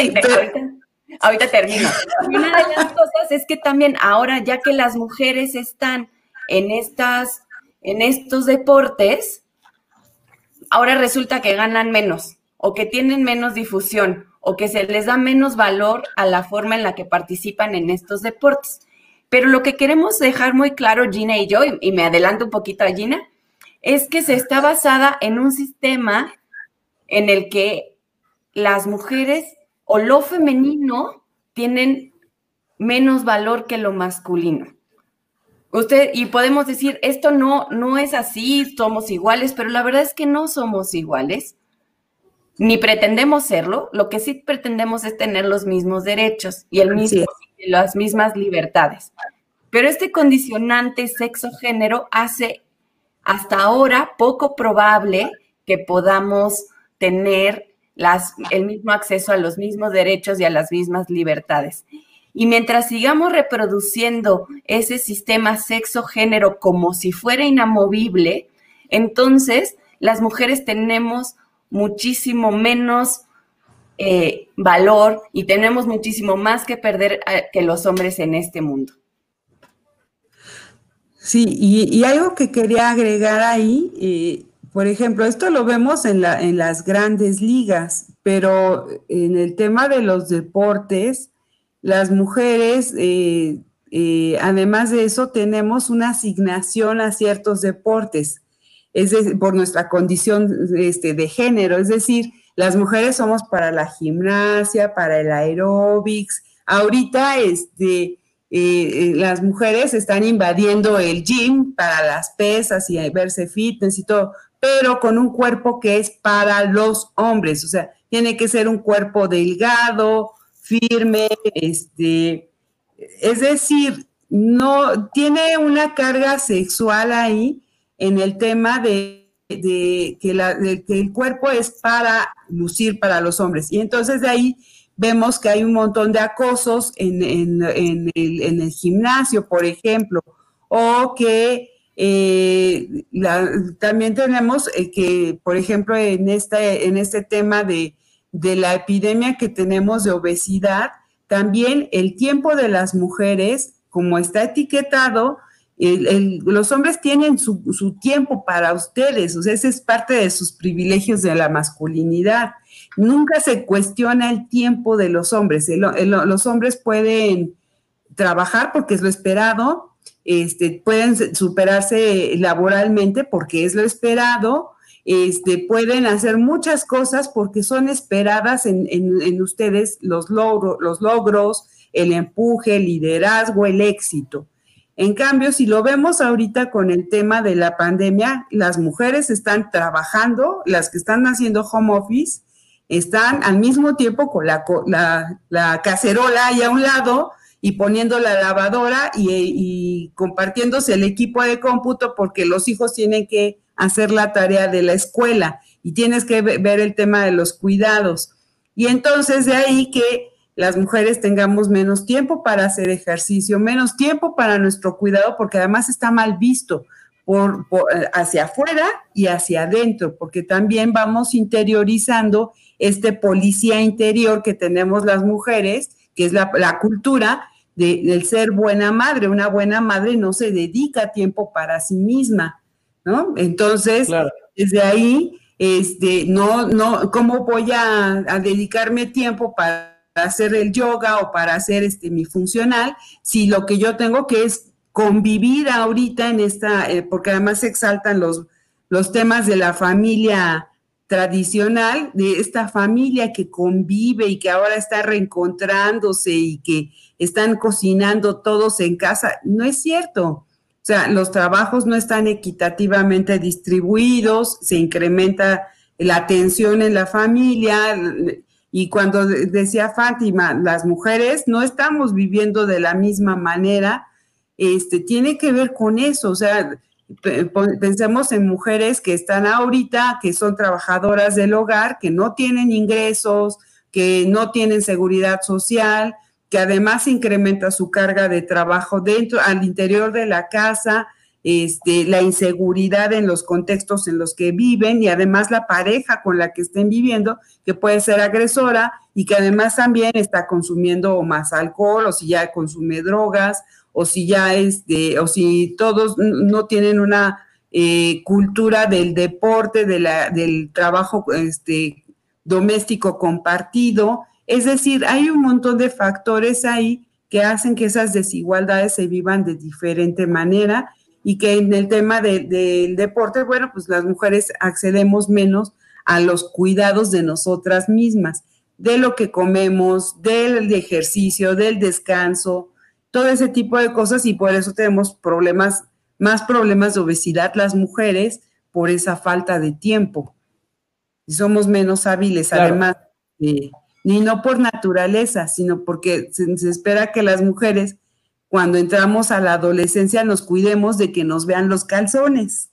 Ahorita termino. Y una de las cosas es que también ahora, ya que las mujeres están en estas, en estos deportes, ahora resulta que ganan menos o que tienen menos difusión o que se les da menos valor a la forma en la que participan en estos deportes. Pero lo que queremos dejar muy claro, Gina y yo, y, me adelanto un poquito a Gina, es que se está basada en un sistema en el que las mujeres o lo femenino tienen menos valor que lo masculino. Usted, y podemos decir, esto no, no es así, somos iguales, pero la verdad es que no somos iguales, ni pretendemos serlo. Lo que sí pretendemos es tener los mismos derechos y el mismo, las mismas libertades. Pero este condicionante sexo-género hace hasta ahora poco probable que podamos tener el mismo acceso a los mismos derechos y a las mismas libertades. Y mientras sigamos reproduciendo ese sistema sexo-género como si fuera inamovible, entonces las mujeres tenemos muchísimo menos eh, valor y tenemos muchísimo más que perder eh, que los hombres en este mundo. Sí, y, algo que quería agregar ahí, eh, por ejemplo, esto lo vemos en, la, en las grandes ligas, pero en el tema de los deportes, las mujeres, eh, eh, además de eso, tenemos una asignación a ciertos deportes, es por nuestra condición este, de género, es decir, las mujeres somos para la gimnasia, para el aeróbics. Ahorita, este, las mujeres están invadiendo el gym para las pesas y verse fitness y todo, pero con un cuerpo que es para los hombres, o sea, tiene que ser un cuerpo delgado, firme, este, es decir, no tiene una carga sexual ahí en el tema de, que, el cuerpo es para lucir para los hombres. Y entonces de ahí vemos que hay un montón de acosos en, el, en el gimnasio, por ejemplo, o que eh, también tenemos eh, que, por ejemplo, en este, en este tema de, la epidemia que tenemos de obesidad, también el tiempo de las mujeres, como está etiquetado, los hombres tienen su, tiempo para ustedes, o sea, ese es parte de sus privilegios de la masculinidad. Nunca se cuestiona el tiempo de los hombres. los hombres pueden trabajar porque es lo esperado, este, pueden superarse laboralmente porque es lo esperado, este, pueden hacer muchas cosas porque son esperadas en, ustedes los, los logros, el empuje, el liderazgo, el éxito. En cambio, si lo vemos ahorita con el tema de la pandemia, las mujeres están trabajando, las que están haciendo home office, están al mismo tiempo con la, la, la cacerola ahí a un lado, y poniendo la lavadora y, compartiéndose el equipo de cómputo porque los hijos tienen que hacer la tarea de la escuela y tienes que ver el tema de los cuidados. Y entonces de ahí que las mujeres tengamos menos tiempo para hacer ejercicio, menos tiempo para nuestro cuidado, porque además está mal visto por, hacia afuera y hacia adentro, porque también vamos interiorizando este policía interior que tenemos las mujeres, que es la, la cultura, del ser buena madre. Una buena madre no se dedica tiempo para sí misma, ¿no? Entonces, desde ahí, este, no, no, ¿cómo voy a, dedicarme tiempo para hacer el yoga o para hacer este, mi funcional si lo que yo tengo que es convivir ahorita en esta, eh, porque además se exaltan los, los temas de la familia tradicional, de esta familia que convive y que ahora está reencontrándose y que están cocinando todos en casa. No es cierto. O sea, los trabajos no están equitativamente distribuidos, se incrementa la tensión en la familia. Y cuando decía Fátima, las mujeres no estamos viviendo de la misma manera, este, tiene que ver con eso. O sea, pensemos en mujeres que están ahorita, que son trabajadoras del hogar, que no tienen ingresos, que no tienen seguridad social, que además incrementa su carga de trabajo dentro, al interior de la casa, este, la inseguridad en los contextos en los que viven y además la pareja con la que estén viviendo, que puede ser agresora y que además también está consumiendo más alcohol o si ya consume drogas o si ya este, o si todos no tienen una eh, cultura del deporte, de la, del trabajo este, doméstico compartido, es decir, hay un montón de factores ahí que hacen que esas desigualdades se vivan de diferente manera y que en el tema del deporte, bueno, pues las mujeres accedemos menos a los cuidados de nosotras mismas, de lo que comemos, del ejercicio, del descanso, todo ese tipo de cosas y por eso tenemos problemas, más problemas de obesidad las mujeres por esa falta de tiempo. Y somos menos hábiles, además de ni no por naturaleza, sino porque se, espera que las mujeres, cuando entramos a la adolescencia, nos cuidemos de que nos vean los calzones.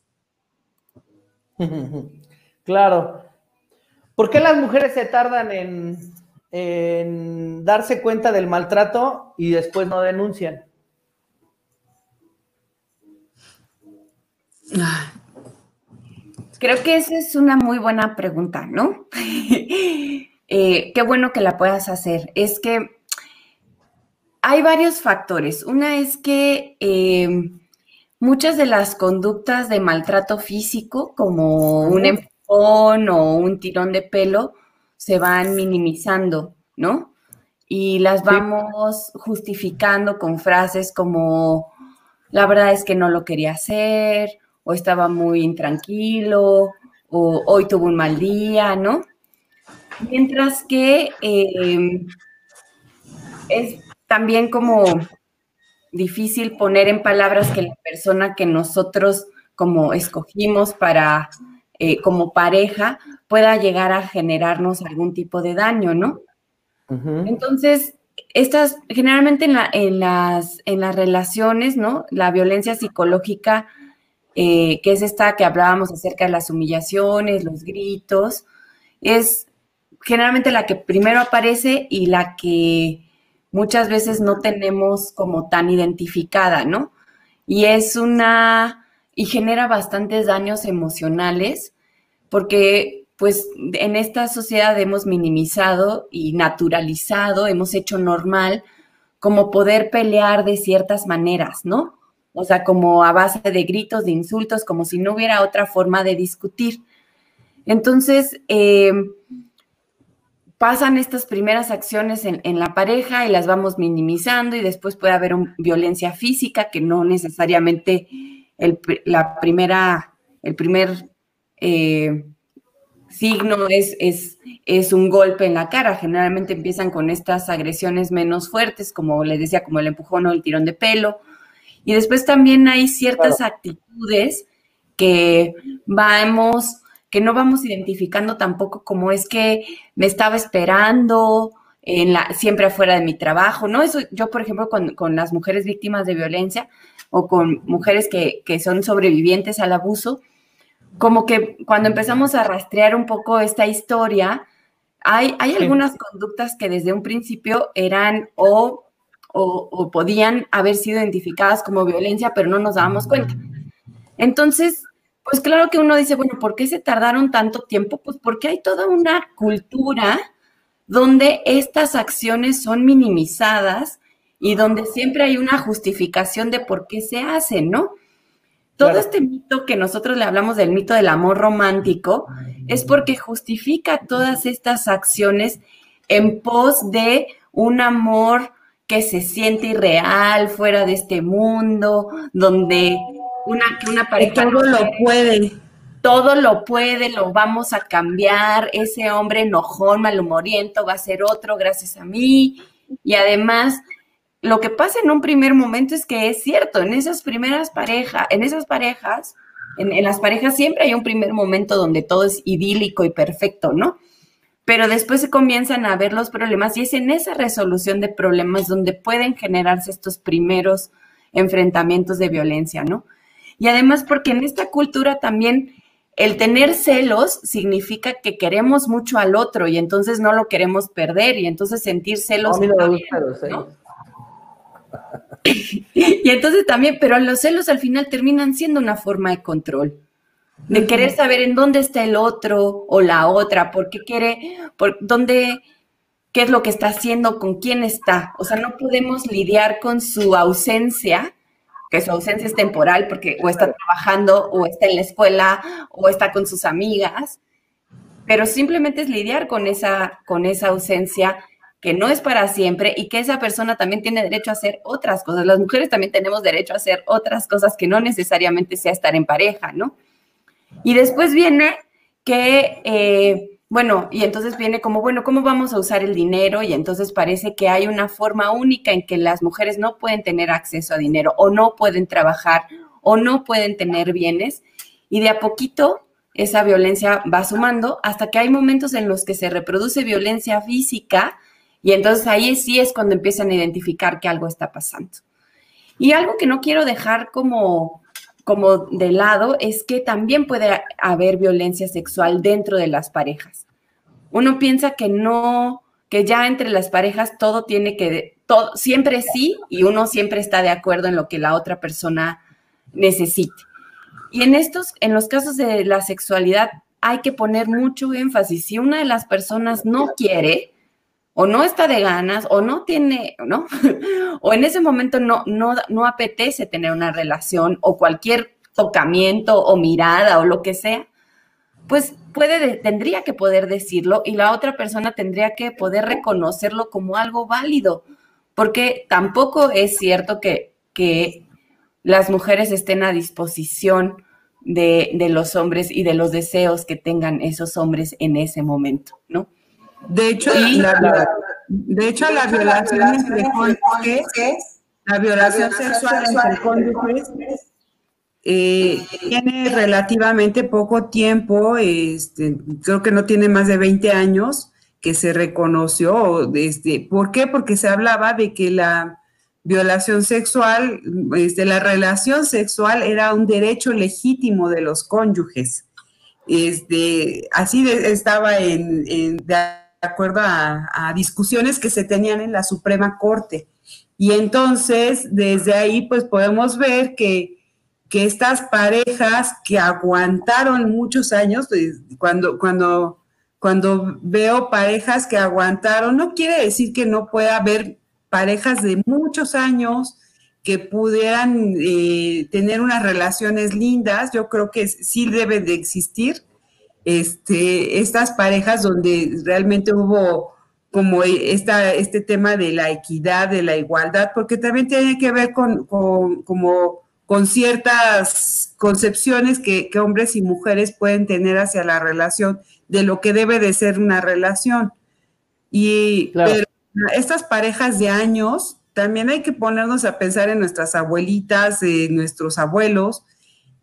Claro. ¿Por qué las mujeres se tardan en, en darse cuenta del maltrato y después no denuncian? Creo que esa es una muy buena pregunta, ¿no? Eh, qué bueno que la puedas hacer. Es que hay varios factores. Una es que em, muchas de las conductas de maltrato físico, como un empujón o un tirón de pelo, se van minimizando, ¿no? Y las vamos justificando con frases como, la verdad es que no lo quería hacer, o estaba muy intranquilo, o hoy tuvo un mal día, ¿no? Mientras que em, es también como difícil poner en palabras que la persona que nosotros como escogimos para eh, como pareja pueda llegar a generarnos algún tipo de daño, ¿no? Entonces, estas generalmente en, en, las, en las relaciones, ¿no? La violencia psicológica, eh, que es esta que hablábamos acerca de las humillaciones, los gritos, es generalmente la que primero aparece y la que muchas veces no tenemos como tan identificada, ¿no? Y es una y genera bastantes daños emocionales porque pues en esta sociedad hemos minimizado y naturalizado, hemos hecho normal como poder pelear de ciertas maneras, ¿no? O sea, como a base de gritos, de insultos, como si no hubiera otra forma de discutir. Entonces, eh, pasan estas primeras acciones en, la pareja y las vamos minimizando y después puede haber violencia física que no necesariamente el, la primera, el primer eh, signo es, es, es, un golpe en la cara. Generalmente empiezan con estas agresiones menos fuertes, como les decía, como el empujón o el tirón de pelo. Y después también hay ciertas actitudes que vamos, que no vamos identificando tampoco como es que me estaba esperando, en la, siempre afuera de mi trabajo, ¿no? Eso yo, por ejemplo, con, con las mujeres víctimas de violencia o con mujeres que, que, son sobrevivientes al abuso, como que cuando empezamos a rastrear un poco esta historia, hay, hay algunas conductas que desde un principio eran o, o, podían haber sido identificadas como violencia, pero no nos dábamos cuenta. Entonces, pues claro que uno dice, bueno, ¿por qué se tardaron tanto tiempo? Pues porque hay toda una cultura donde estas acciones son minimizadas y donde siempre hay una justificación de por qué se hacen, ¿no? Todo este mito que nosotros le hablamos del mito del amor romántico es porque justifica todas estas acciones en pos de un amor que se siente irreal, fuera de este mundo, donde una, una pareja... todo lo puede. Todo lo puede, lo vamos a cambiar, ese hombre enojón, malhumoriento va a ser otro gracias a mí. Y además lo que pasa en un primer momento es que es cierto, en esas primeras parejas, en esas parejas, en, las parejas siempre hay un primer momento donde todo es idílico y perfecto, ¿no? Pero después se comienzan a ver los problemas y es en esa resolución de problemas donde pueden generarse estos primeros enfrentamientos de violencia, ¿no? Y además porque en esta cultura también el tener celos significa que queremos mucho al otro y entonces no lo queremos perder y entonces sentir celos. ¿no? y entonces también, pero los celos al final terminan siendo una forma de control, de querer saber en dónde está el otro o la otra, por qué quiere, por dónde, qué es lo que está haciendo, con quién está. O sea, no podemos lidiar con su ausencia, que su ausencia es temporal porque o está trabajando o está en la escuela o está con sus amigas, pero simplemente es lidiar con esa, con esa ausencia que no es para siempre y que esa persona también tiene derecho a hacer otras cosas. Las mujeres también tenemos derecho a hacer otras cosas que no necesariamente sea estar en pareja, ¿no? Y después viene que, eh, bueno, y entonces viene como, bueno, ¿cómo vamos a usar el dinero? Y entonces parece que hay una forma única en que las mujeres no pueden tener acceso a dinero o no pueden trabajar o no pueden tener bienes. Y de a poquito esa violencia va sumando hasta que hay momentos en los que se reproduce violencia física y entonces ahí sí es cuando empiezan a identificar que algo está pasando. Y algo que no quiero dejar como, como de lado es que también puede haber violencia sexual dentro de las parejas. Uno piensa que no, que ya entre las parejas todo tiene que, todo, siempre sí, y uno siempre está de acuerdo en lo que la otra persona necesite. Y en estos, en los casos de la sexualidad, hay que poner mucho énfasis. Si una de las personas no quiere, o no está de ganas, o no tiene, ¿no? o en ese momento no, no, no apetece tener una relación o cualquier tocamiento o mirada o lo que sea, pues puede, tendría que poder decirlo y la otra persona tendría que poder reconocerlo como algo válido, porque tampoco es cierto que, que las mujeres estén a disposición de, de los hombres y de los deseos que tengan esos hombres en ese momento, ¿no? De hecho, la, de hecho, la violación entre cónyuges, la violación sexual entre cónyuges, eh, tiene relativamente poco tiempo, este, creo que no tiene más de 20 años que se reconoció. Desde, ¿Por qué? Porque se hablaba de que la violación sexual, este, la relación sexual era un derecho legítimo de los cónyuges. Este, así estaba en, en de acuerdo a, discusiones que se tenían en la Suprema Corte. Y entonces, desde ahí, pues podemos ver que, que estas parejas que aguantaron muchos años, pues, cuando, cuando, cuando veo parejas que aguantaron, no quiere decir que no pueda haber parejas de muchos años que pudieran eh, tener unas relaciones lindas, yo creo que sí deben de existir este, estas parejas donde realmente hubo como esta, este tema de la equidad, de la igualdad, porque también tiene que ver con, como, con ciertas concepciones que, hombres y mujeres pueden tener hacia la relación, de lo que debe de ser una relación. Y estas parejas de años, también hay que ponernos a pensar en nuestras abuelitas, en nuestros abuelos,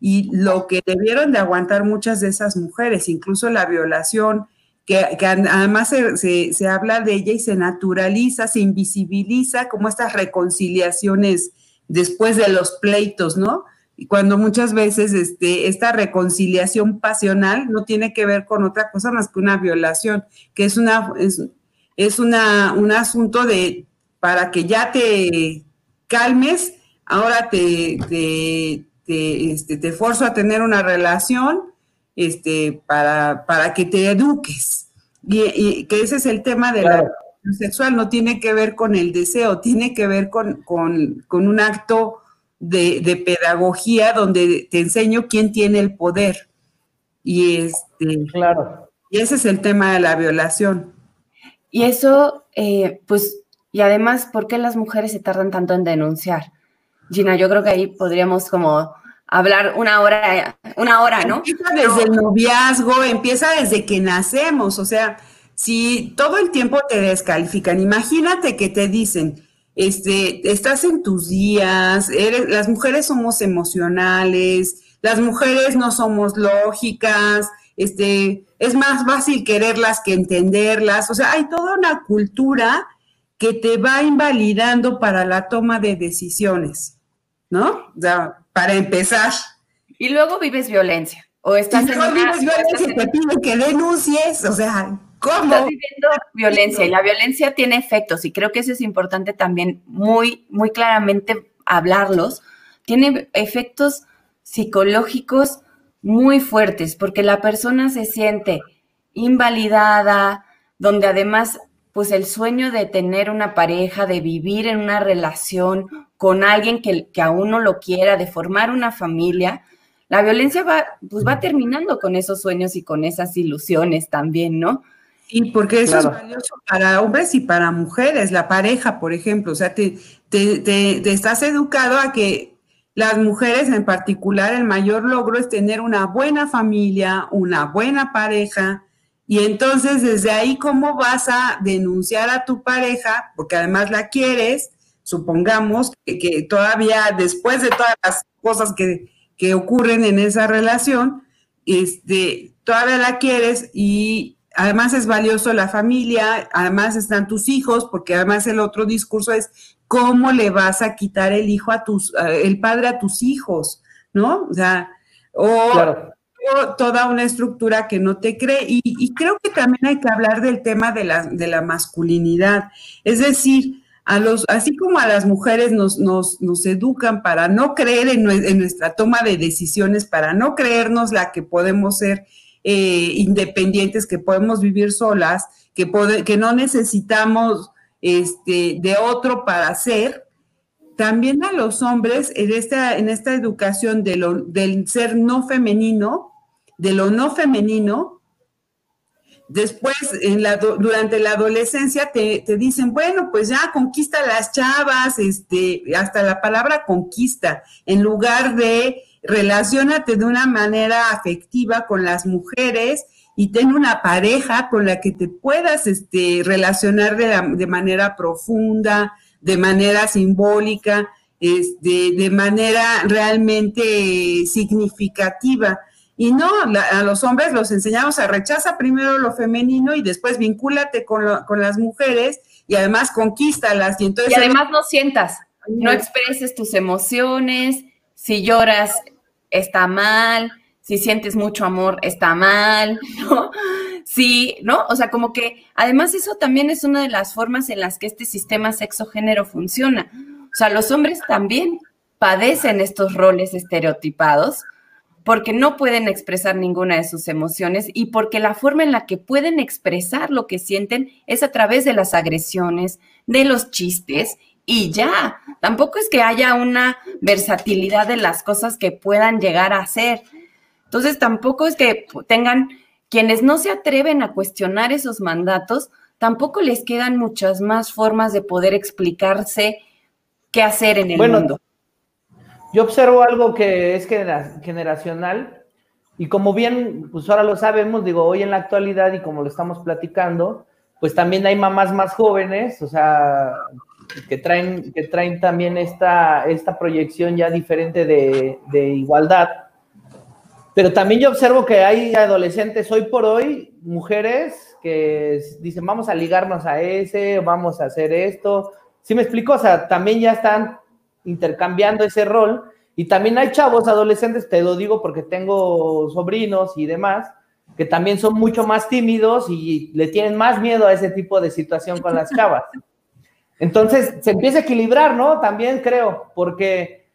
y lo que debieron de aguantar muchas de esas mujeres, incluso la violación, que, además se, se, habla de ella y se naturaliza, se invisibiliza como estas reconciliaciones después de los pleitos, ¿no? Y cuando muchas veces este, esta reconciliación pasional no tiene que ver con otra cosa más que una violación, que es, una, es, es una, un asunto de para que ya te calmes, ahora te, te, este, te forzo a tener una relación este, para, para que te eduques. Y, que ese es el tema de la sexual, no tiene que ver con el deseo, tiene que ver con, un acto de, pedagogía donde te enseño quién tiene el poder. Y, este, claro. y ese es el tema de la violación. Y eso, eh, pues, y además, ¿por qué las mujeres se tardan tanto en denunciar? Gina, yo creo que ahí podríamos como hablar una hora, una hora, ¿no? Empieza desde el noviazgo, empieza desde que nacemos, o sea, si todo el tiempo te descalifican, imagínate que te dicen, este, estás en tus días, las mujeres somos emocionales, las mujeres no somos lógicas, este, es más fácil quererlas que entenderlas, o sea, hay toda una cultura que te va invalidando para la toma de decisiones, ¿no? O sea, para empezar. Y luego vives violencia. O estás y luego vives violencia te piden que denuncies, o sea, ¿cómo? Estás viviendo violencia y la violencia tiene efectos y creo que eso es importante también muy, muy claramente hablarlos. Tiene efectos psicológicos muy fuertes porque la persona se siente invalidada, donde además pues el sueño de tener una pareja, de vivir en una relación con alguien que, que a uno lo quiera, de formar una familia, la violencia va, pues va terminando con esos sueños y con esas ilusiones también, ¿no? Y porque eso es valioso para hombres y para mujeres, la pareja, por ejemplo, o sea, te, te, te, estás educado a que las mujeres en particular, el mayor logro es tener una buena familia, una buena pareja, y entonces desde ahí, ¿cómo vas a denunciar a tu pareja? Porque además la quieres, supongamos que, todavía después de todas las cosas que, ocurren en esa relación, este, todavía la quieres y además es valioso la familia, además están tus hijos, porque además el otro discurso es cómo le vas a quitar el hijo a tus, el padre a tus hijos, ¿no? O sea, o toda una estructura que no te cree. Y, creo que también hay que hablar del tema de la, de la masculinidad. Es decir, a los, así como a las mujeres nos, nos, educan para no creer en, nuestra toma de decisiones, para no creernos la que podemos ser eh, independientes, que podemos vivir solas, que, que no necesitamos este, de otro para ser, también a los hombres en esta, en esta educación de del ser no femenino, de lo no femenino, Después, durante la adolescencia, te, dicen, bueno, pues ya conquista las chavas, este, hasta la palabra conquista, en lugar de relacionate de una manera afectiva con las mujeres y ten una pareja con la que te puedas este, relacionar de, de manera profunda, de manera simbólica, este, de manera realmente significativa. Y no, a los hombres los enseñamos a rechaza primero lo femenino y después vincúlate con, con las mujeres y además conquístalas. Y, entonces, y además no sientas, no expreses tus emociones, si lloras está mal, si sientes mucho amor está mal, ¿no? Sí, ¿no? O sea, como que además eso también es una de las formas en las que este sistema sexo-género funciona. O sea, los hombres también padecen estos roles estereotipados porque no pueden expresar ninguna de sus emociones y porque la forma en la que pueden expresar lo que sienten es a través de las agresiones, de los chistes y ya. Tampoco es que haya una versatilidad de las cosas que puedan llegar a hacer. Entonces, tampoco es que tengan quienes no se atreven a cuestionar esos mandatos, tampoco les quedan muchas más formas de poder explicarse qué hacer en el mundo. Yo observo algo que es generacional y como bien, pues ahora lo sabemos, digo, hoy en la actualidad y como lo estamos platicando, pues también hay mamás más jóvenes, o sea, que traen, que traen también esta, esta proyección ya diferente de, de igualdad. Pero también yo observo que hay adolescentes hoy por hoy, mujeres, que dicen, vamos a ligarnos a ese, vamos a hacer esto. ¿Sí me explico? O sea, también ya están intercambiando ese rol. Y también hay chavos adolescentes, te lo digo porque tengo sobrinos y demás, que también son mucho más tímidos y le tienen más miedo a ese tipo de situación con las chavas. Entonces, se empieza a equilibrar, ¿no? También creo, porque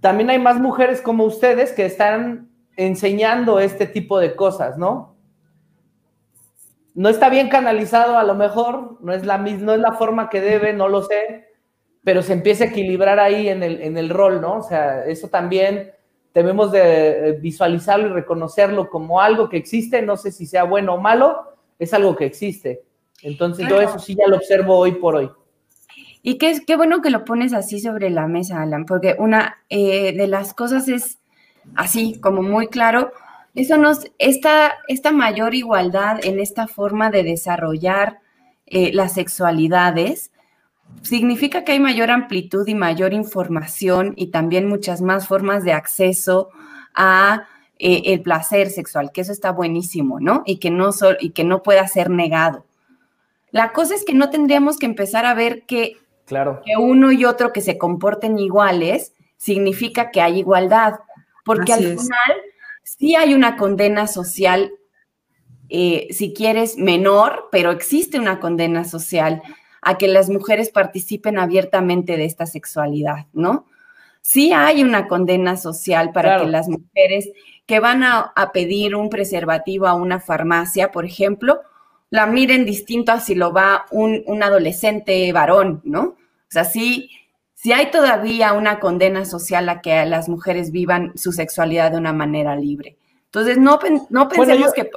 también hay más mujeres como ustedes que están enseñando este tipo de cosas, ¿no? No está bien canalizado a lo mejor, no es la, no es la forma que debe, no lo sé, pero se empieza a equilibrar ahí en el, en el rol, ¿no? O sea, eso también debemos de eh, visualizarlo y reconocerlo como algo que existe, no sé si sea bueno o malo, es algo que existe. Entonces yo eso sí ya lo observo hoy por hoy. Y qué, qué bueno que lo pones así sobre la mesa, Alan, porque una eh, de las cosas es así, como muy claro, eso nos, esta, esta mayor igualdad en esta forma de desarrollar eh, las sexualidades, significa que hay mayor amplitud y mayor información y también muchas más formas de acceso a eh, el placer sexual, que eso está buenísimo, ¿no? Y que no, y que no pueda ser negado. La cosa es que no tendríamos que empezar a ver que, claro. que uno y otro que se comporten iguales significa que hay igualdad, porque al final sí hay una condena social, eh, si quieres, menor, pero existe una condena social a que las mujeres participen abiertamente de esta sexualidad, ¿no? Sí hay una condena social para que las mujeres que van a, pedir un preservativo a una farmacia, por ejemplo, la miren distinto a si lo va un, adolescente varón, ¿no? O sea, sí, sí hay todavía una condena social a que las mujeres vivan su sexualidad de una manera libre. Entonces, no, no pensemos que...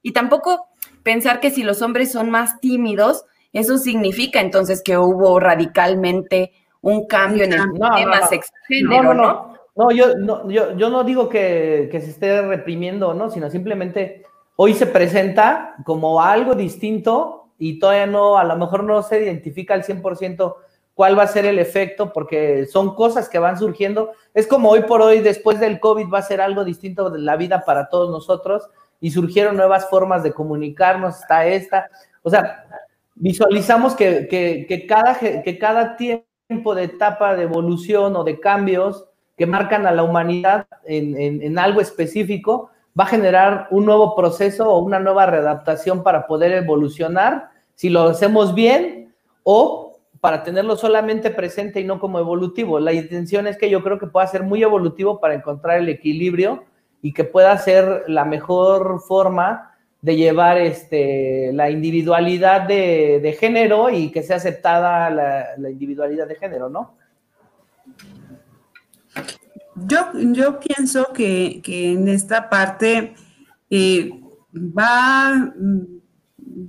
Y tampoco pensar que si los hombres son más tímidos, eso significa entonces que hubo radicalmente un cambio en el tema no, no, no, no, yo, no yo, yo no digo que, se esté reprimiendo, ¿no? Sino simplemente hoy se presenta como algo distinto y todavía no, a lo mejor no se identifica al 100% cuál va a ser el efecto, porque son cosas que van surgiendo. Es como hoy por hoy, después del COVID, va a ser algo distinto de la vida para todos nosotros y surgieron nuevas formas de comunicarnos, está esta. O sea, visualizamos que, cada, que cada tiempo de etapa de evolución o de cambios que marcan a la humanidad en, algo específico, va a generar un nuevo proceso o una nueva readaptación para poder evolucionar, si lo hacemos bien o para tenerlo solamente presente y no como evolutivo. La intención es que yo creo que pueda ser muy evolutivo para encontrar el equilibrio y que pueda ser la mejor forma de llevar este, la individualidad de, género y que sea aceptada la, individualidad de género, ¿no? Yo, yo pienso que, en esta parte eh, va,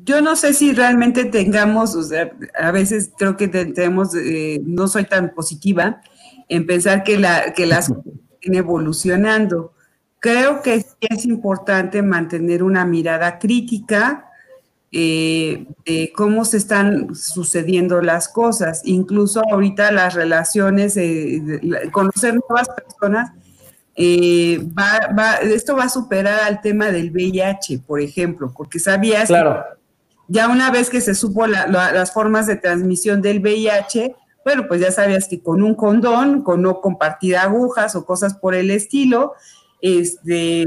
yo no sé si realmente tengamos, o sea, a veces creo que tenemos, eh, no soy tan positiva en pensar que, la, que las evolucionando creo que es importante mantener una mirada crítica eh, de cómo se están sucediendo las cosas. Incluso ahorita las relaciones, eh, conocer nuevas personas, eh, esto va a superar al tema del VIH, por ejemplo, porque sabías claro. ya una vez que se supo las formas de transmisión del VIH, bueno, pues ya sabías que con un condón, con no compartir agujas o cosas por el estilo, este,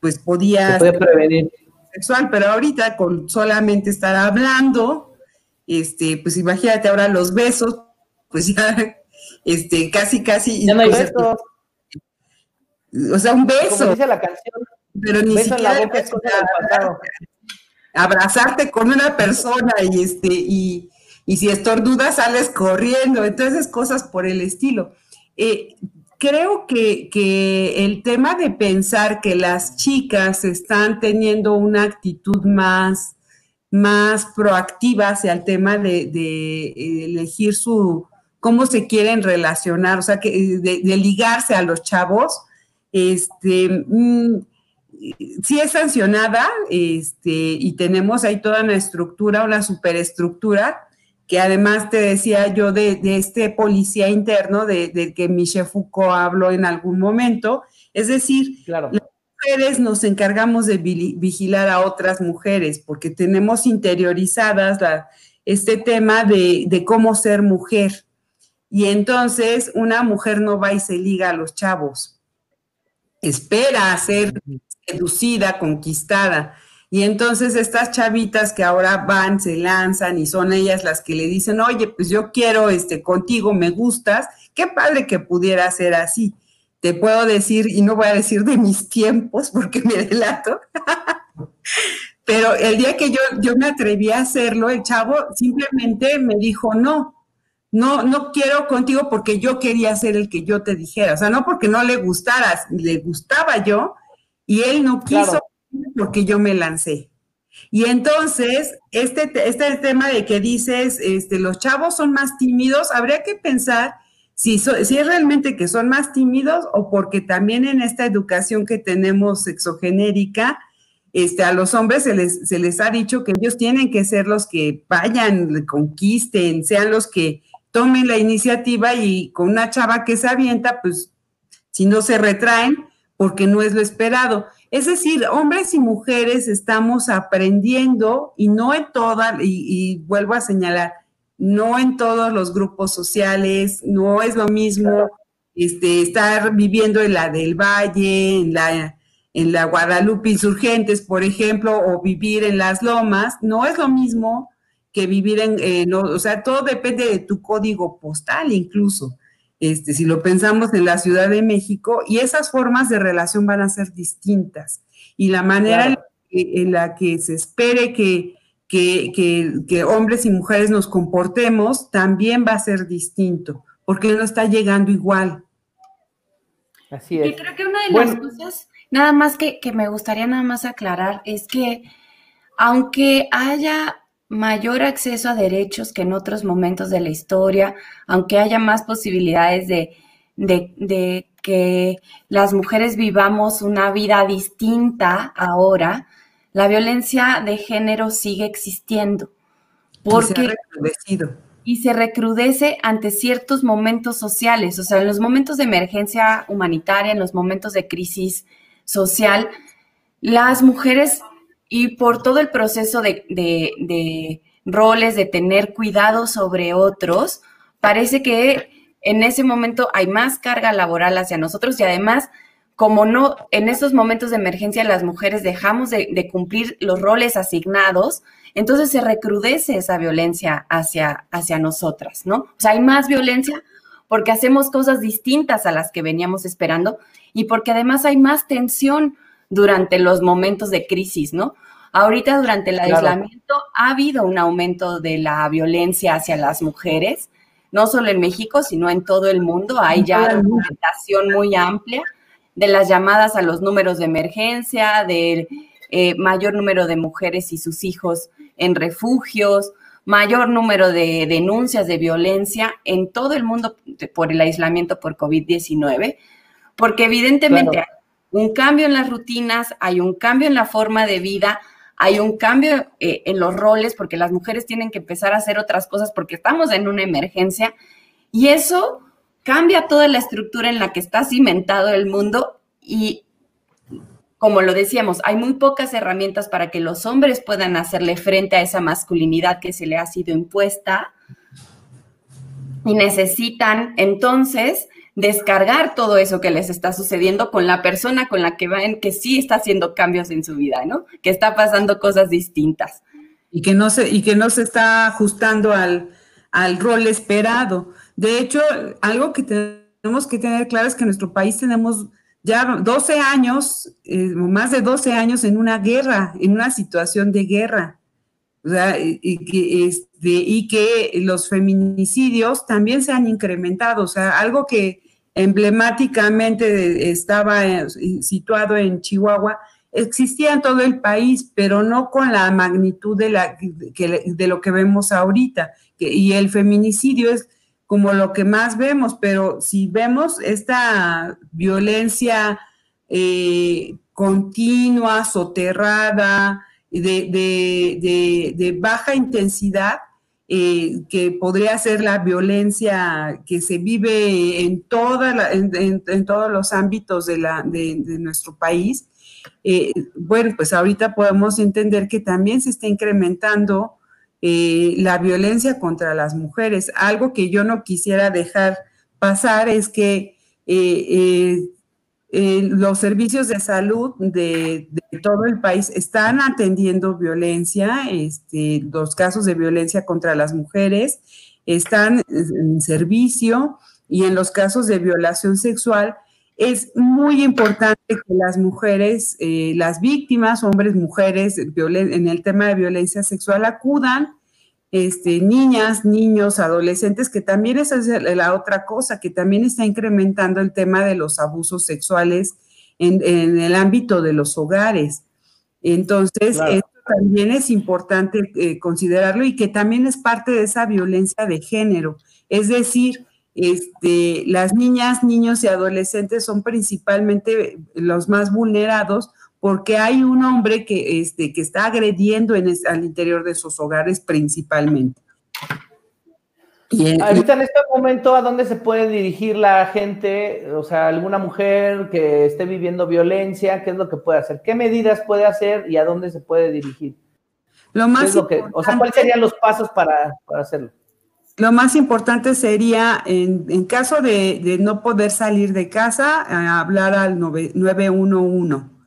pues podía... Se prevenir. Sexual, pero ahorita con solamente estar hablando, este, pues imagínate ahora los besos, pues ya, este, casi, casi. Ya no hay besos. O sea, un beso. Como dice la canción. Pero ni beso siquiera en la boca es cosa del pasado. Abrazarte con una persona y este, y, y si estornudas sales corriendo. Entonces, cosas por el estilo. Eh, creo que, que, el tema de pensar que las chicas están teniendo una actitud más, más proactiva hacia el tema de, de elegir su, cómo se quieren relacionar, o sea, que, de, ligarse a los chavos, este, mmm, sí es sancionada, este, y tenemos ahí toda una estructura, una superestructura, que además te decía yo de, este policía interno de, que Michel Foucault habló en algún momento. Es decir, las mujeres nos encargamos de vigilar a otras mujeres porque tenemos interiorizadas este tema de, de cómo ser mujer. Y entonces una mujer no va y se liga a los chavos. Espera a ser seducida, conquistada. Y entonces estas chavitas que ahora van, se lanzan y son ellas las que le dicen, oye, pues yo quiero este contigo, me gustas, qué padre que pudiera ser así. Te puedo decir, y no voy a decir de mis tiempos porque me delato, pero el día que yo, yo me atreví a hacerlo, el chavo simplemente me dijo, no, no, no quiero contigo porque yo quería ser el que yo te dijera, o sea, no porque no le gustaras, le gustaba yo, y él no quiso porque yo me lancé. Y entonces, este, este tema de que dices, este, los chavos son más tímidos, habría que pensar si, si es realmente que son más tímidos o porque también en esta educación que tenemos sexogenérica, este, a los hombres se les, se les ha dicho que ellos tienen que ser los que vayan, conquisten, sean los que tomen la iniciativa y con una chava que se avienta, pues si no se retraen, porque no es lo esperado. Es decir, hombres y mujeres estamos aprendiendo y no en todas, y, vuelvo a señalar, no en todos los grupos sociales, no es lo mismo este, estar viviendo en la del Valle, en la, en la Guadalupe Insurgentes, por ejemplo, o vivir en las lomas, no es lo mismo que vivir en, o sea, todo depende de tu código postal incluso este, si lo pensamos en la Ciudad de México, y esas formas de relación van a ser distintas. Y la manera en, la que se espere que, que, hombres y mujeres nos comportemos también va a ser distinto, porque no está llegando igual. Así es. Y creo que una de las cosas, nada más que, que me gustaría nada más aclarar, es que aunque haya mayor acceso a derechos que en otros momentos de la historia, aunque haya más posibilidades de, que las mujeres vivamos una vida distinta ahora, la violencia de género sigue existiendo. Porque, y se, y se recrudece ante ciertos momentos sociales, o sea, en los momentos de emergencia humanitaria, en los momentos de crisis social, las mujeres y por todo el proceso de, roles, de tener cuidado sobre otros, parece que en ese momento hay más carga laboral hacia nosotros y además, como no, en esos momentos de emergencia las mujeres dejamos de, de, cumplir los roles asignados, entonces se recrudece esa violencia hacia, hacia nosotras, ¿no? O sea, hay más violencia porque hacemos cosas distintas a las que veníamos esperando y porque además hay más tensión durante los momentos de crisis, ¿no? Ahorita durante el aislamiento ha habido un aumento de la violencia hacia las mujeres, no solo en México, sino en todo el mundo. Hay ya documentación muy amplia de las llamadas a los números de emergencia, del eh, mayor número de mujeres y sus hijos en refugios, mayor número de denuncias de violencia en todo el mundo por el aislamiento por COVID-19, porque evidentemente un cambio en las rutinas, hay un cambio en la forma de vida, hay un cambio eh, en los roles porque las mujeres tienen que empezar a hacer otras cosas porque estamos en una emergencia. Y eso cambia toda la estructura en la que está cimentado el mundo y como lo decíamos, hay muy pocas herramientas para que los hombres puedan hacerle frente a esa masculinidad que se le ha sido impuesta y necesitan entonces descargar todo eso que les está sucediendo con la persona con la que ven que sí está haciendo cambios en su vida, ¿no? Que está pasando cosas distintas. Y que no se, y que no se está ajustando al, al rol esperado. De hecho, algo que tenemos que tener claro es que en nuestro país tenemos ya 12 años, eh, más de 12 años en una guerra, en una situación de guerra. que, este, y que los feminicidios también se han incrementado. O sea, algo que emblemáticamente estaba eh, situado en Chihuahua, existía en todo el país, pero no con la magnitud de, la, de lo que vemos ahorita. y el feminicidio es como lo que más vemos, pero si vemos esta violencia eh, continua, soterrada, de, baja intensidad, eh, que podría ser la violencia que se vive en, toda en, todos los ámbitos de, la, de, nuestro país, eh, bueno, pues ahorita podemos entender que también se está incrementando eh, la violencia contra las mujeres. Algo que yo no quisiera dejar pasar es que eh, los servicios de salud de, todo el país están atendiendo violencia, este, los casos de violencia contra las mujeres están en servicio y en los casos de violación sexual es muy importante que las mujeres, las víctimas, hombres, mujeres, en el tema de violencia sexual acudan este, niñas, niños, adolescentes, que también esa es la otra cosa, que también está incrementando el tema de los abusos sexuales en, el ámbito de los hogares. Entonces, esto también es importante eh, considerarlo y que también es parte de esa violencia de género. Es decir, este, las niñas, niños y adolescentes son principalmente los más vulnerados porque hay un hombre que, este, que está agrediendo en al interior de sus hogares principalmente. Y Ahorita en este momento, ¿a dónde se puede dirigir la gente? O sea, alguna mujer que esté viviendo violencia, ¿qué es lo que puede hacer? ¿Qué medidas puede hacer y a dónde se puede dirigir? Lo más o sea, ¿cuáles serían los pasos para, hacerlo? Lo más importante sería, en, caso de, no poder salir de casa, hablar al 911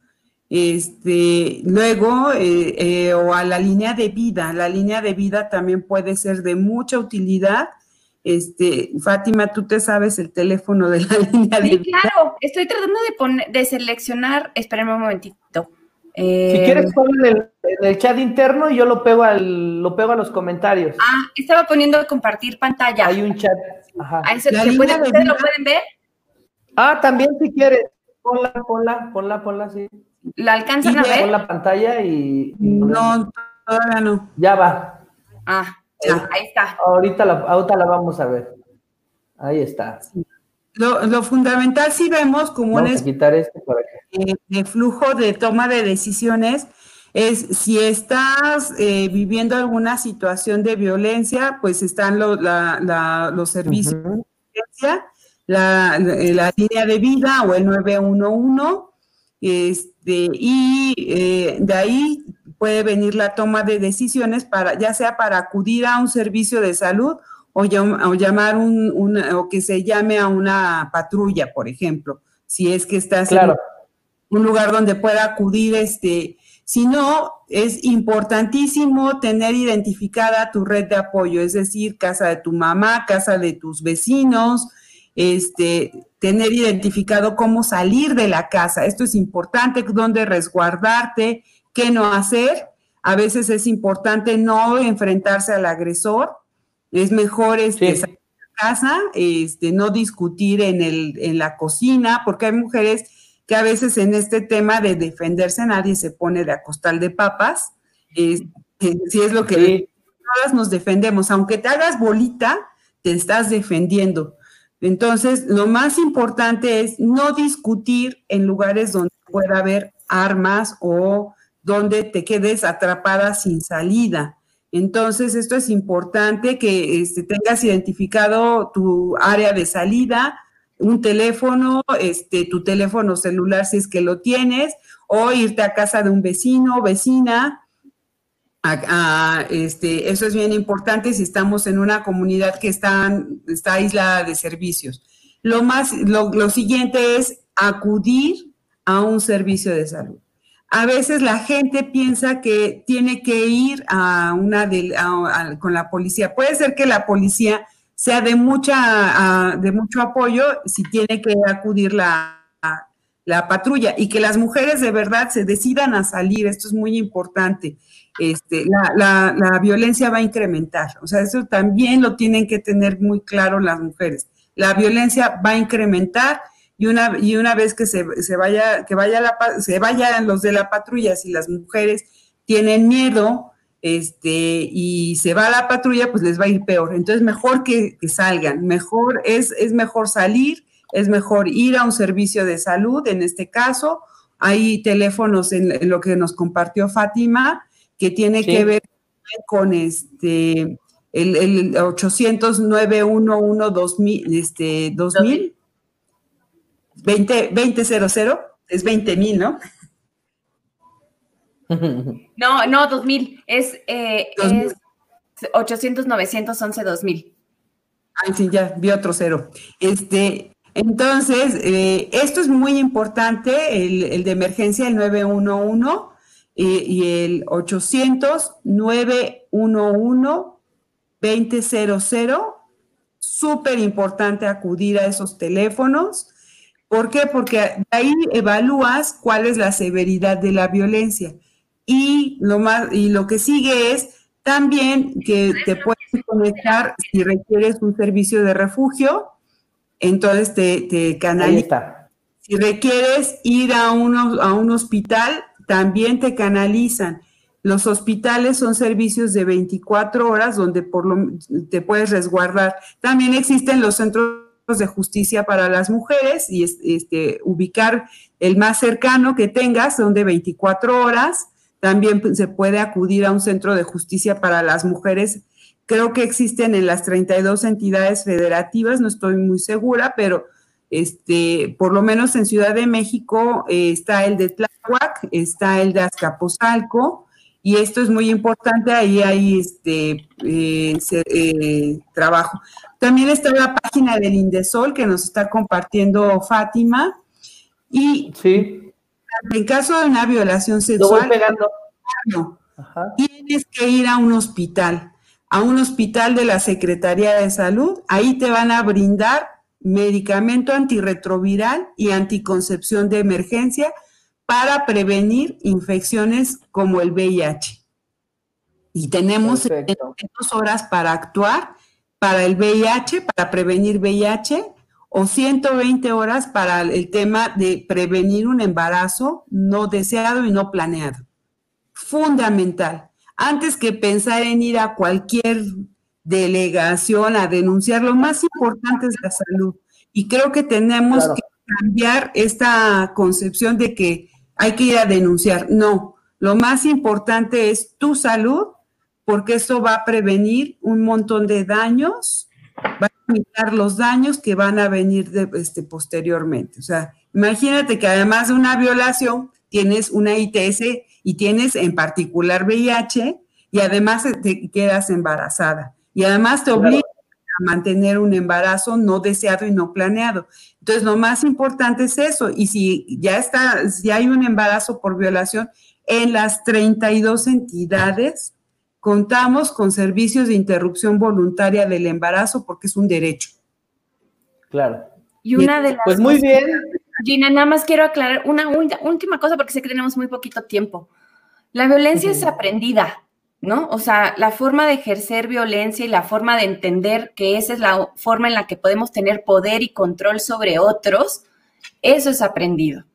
este, luego, eh, eh, o a la línea de vida. La línea de vida también puede ser de mucha utilidad. Este, Fátima, tú te sabes el teléfono de la línea de vida. Claro, estoy tratando de poner, de seleccionar, espérenme un momentito. Eh, si quieres poner en el, chat interno y yo lo pego al, lo pego a los comentarios. Ah, estaba poniendo compartir pantalla. Hay un chat. Ajá. ¿Ustedes lo pueden ver? Ah, también si quieres. Ponla, ponla, ponla, ponla, sí. ¿La alcanzan a ver? la pantalla y, No, todavía no. Ya va. Ah, ya, ahí está. Ahorita la, ahorita la vamos a ver. Ahí está. Lo, fundamental si vemos como un quitar este para de flujo de toma de decisiones es si estás eh, viviendo alguna situación de violencia, pues están los servicios de violencia, la, la, línea de vida o el 911 este, y eh, de ahí puede venir la toma de decisiones para, ya sea para acudir a un servicio de salud o, llamar un, o que se llame a una patrulla, por ejemplo, si es que estás en un lugar donde pueda acudir, este, si no, es importantísimo tener identificada tu red de apoyo, es decir, casa de tu mamá, casa de tus vecinos, este, tener identificado cómo salir de la casa. Esto es importante, dónde resguardarte, qué no hacer. A veces es importante no enfrentarse al agresor. Es mejor este, salir de la casa, este, no discutir en, el, en la cocina, porque hay mujeres que a veces en este tema de defenderse nadie se pone de acostal de papas. si es lo que todas nos defendemos, aunque te hagas bolita, te estás defendiendo. Entonces, lo más importante es no discutir en lugares donde pueda haber armas o donde te quedes atrapada sin salida. Entonces, esto es importante que este, tengas identificado tu área de salida, un teléfono, este, tu teléfono celular si es que lo tienes, o irte a casa de un vecino o vecina este, eso es bien importante si estamos en una comunidad que está, está aislada de servicios. Lo, más, lo, siguiente es acudir a un servicio de salud. A veces la gente piensa que tiene que ir a una de, con la policía. Puede ser que la policía sea de, mucha, de mucho apoyo si tiene que acudir la, la patrulla y que las mujeres de verdad se decidan a salir, esto es muy importante. Este, la, la, violencia va a incrementar, o sea, eso también lo tienen que tener muy claro las mujeres. La violencia va a incrementar y una, y una vez que se, se vaya, que vaya la, se vayan los de la patrulla, si las mujeres tienen miedo, este, y se va a la patrulla, pues les va a ir peor. Entonces, mejor que, salgan, mejor es, es mejor salir, es mejor ir a un servicio de salud, en este caso. Hay teléfonos en, lo que nos compartió Fátima, que tiene que ver con este el, el 800 911 2000 este 2000 20 2000 es 20 mil, ¿no? No, no, 2000 es, eh, es 800 911 2000. Ay, sí, ya vi otro cero. Este, entonces, eh, esto es muy importante, el, de emergencia, el 911 eh, y el 800-911-2000, súper importante acudir a esos teléfonos. ¿Por qué? Porque ahí evalúas cuál es la severidad de la violencia. Y lo, más, y lo que sigue es también que te puedes conectar si requieres un servicio de refugio entonces te, te canaliza. Si requieres ir a, uno, a un hospital, también te canalizan. Los hospitales son servicios de 24 horas donde por lo, te puedes resguardar. También existen los centros de justicia para las mujeres y este, ubicar el más cercano que tengas son de 24 horas. También se puede acudir a un centro de justicia para las mujeres Creo que existen en las 32 entidades federativas, no estoy muy segura, pero este, por lo menos en Ciudad de México eh, está el de Tláhuac, está el de Azcapotzalco, y esto es muy importante, ahí hay este eh, eh, trabajo. También está la página del Indesol que nos está compartiendo Fátima. Y sí. en caso de una violación sexual, tienes que ir a un hospital a un hospital de la Secretaría de Salud, ahí te van a brindar medicamento antirretroviral y anticoncepción de emergencia para prevenir infecciones como el VIH. Y tenemos dos horas para actuar para el VIH, para prevenir VIH, o 120 horas para el tema de prevenir un embarazo no deseado y no planeado. Fundamental antes que pensar en ir a cualquier delegación a denunciar, lo más importante es la salud. Y creo que tenemos que cambiar esta concepción de que hay que ir a denunciar. No, lo más importante es tu salud, porque eso va a prevenir un montón de daños, va a limitar los daños que van a venir de, este, posteriormente. O sea, imagínate que además de una violación, tienes una ITS y tienes en particular VIH y además te quedas embarazada y además te obliga a mantener un embarazo no deseado y no planeado. Entonces, lo más importante es eso. Y si ya está, si hay un embarazo por violación, en las 32 entidades contamos con servicios de interrupción voluntaria del embarazo porque es un derecho. Claro. Y una de las Pues muy bien. Gina, nada más quiero aclarar una última cosa porque sé que tenemos muy poquito tiempo. La violencia es aprendida, ¿no? O sea, la forma de ejercer violencia y la forma de entender que esa es la forma en la que podemos tener poder y control sobre otros, eso es aprendido.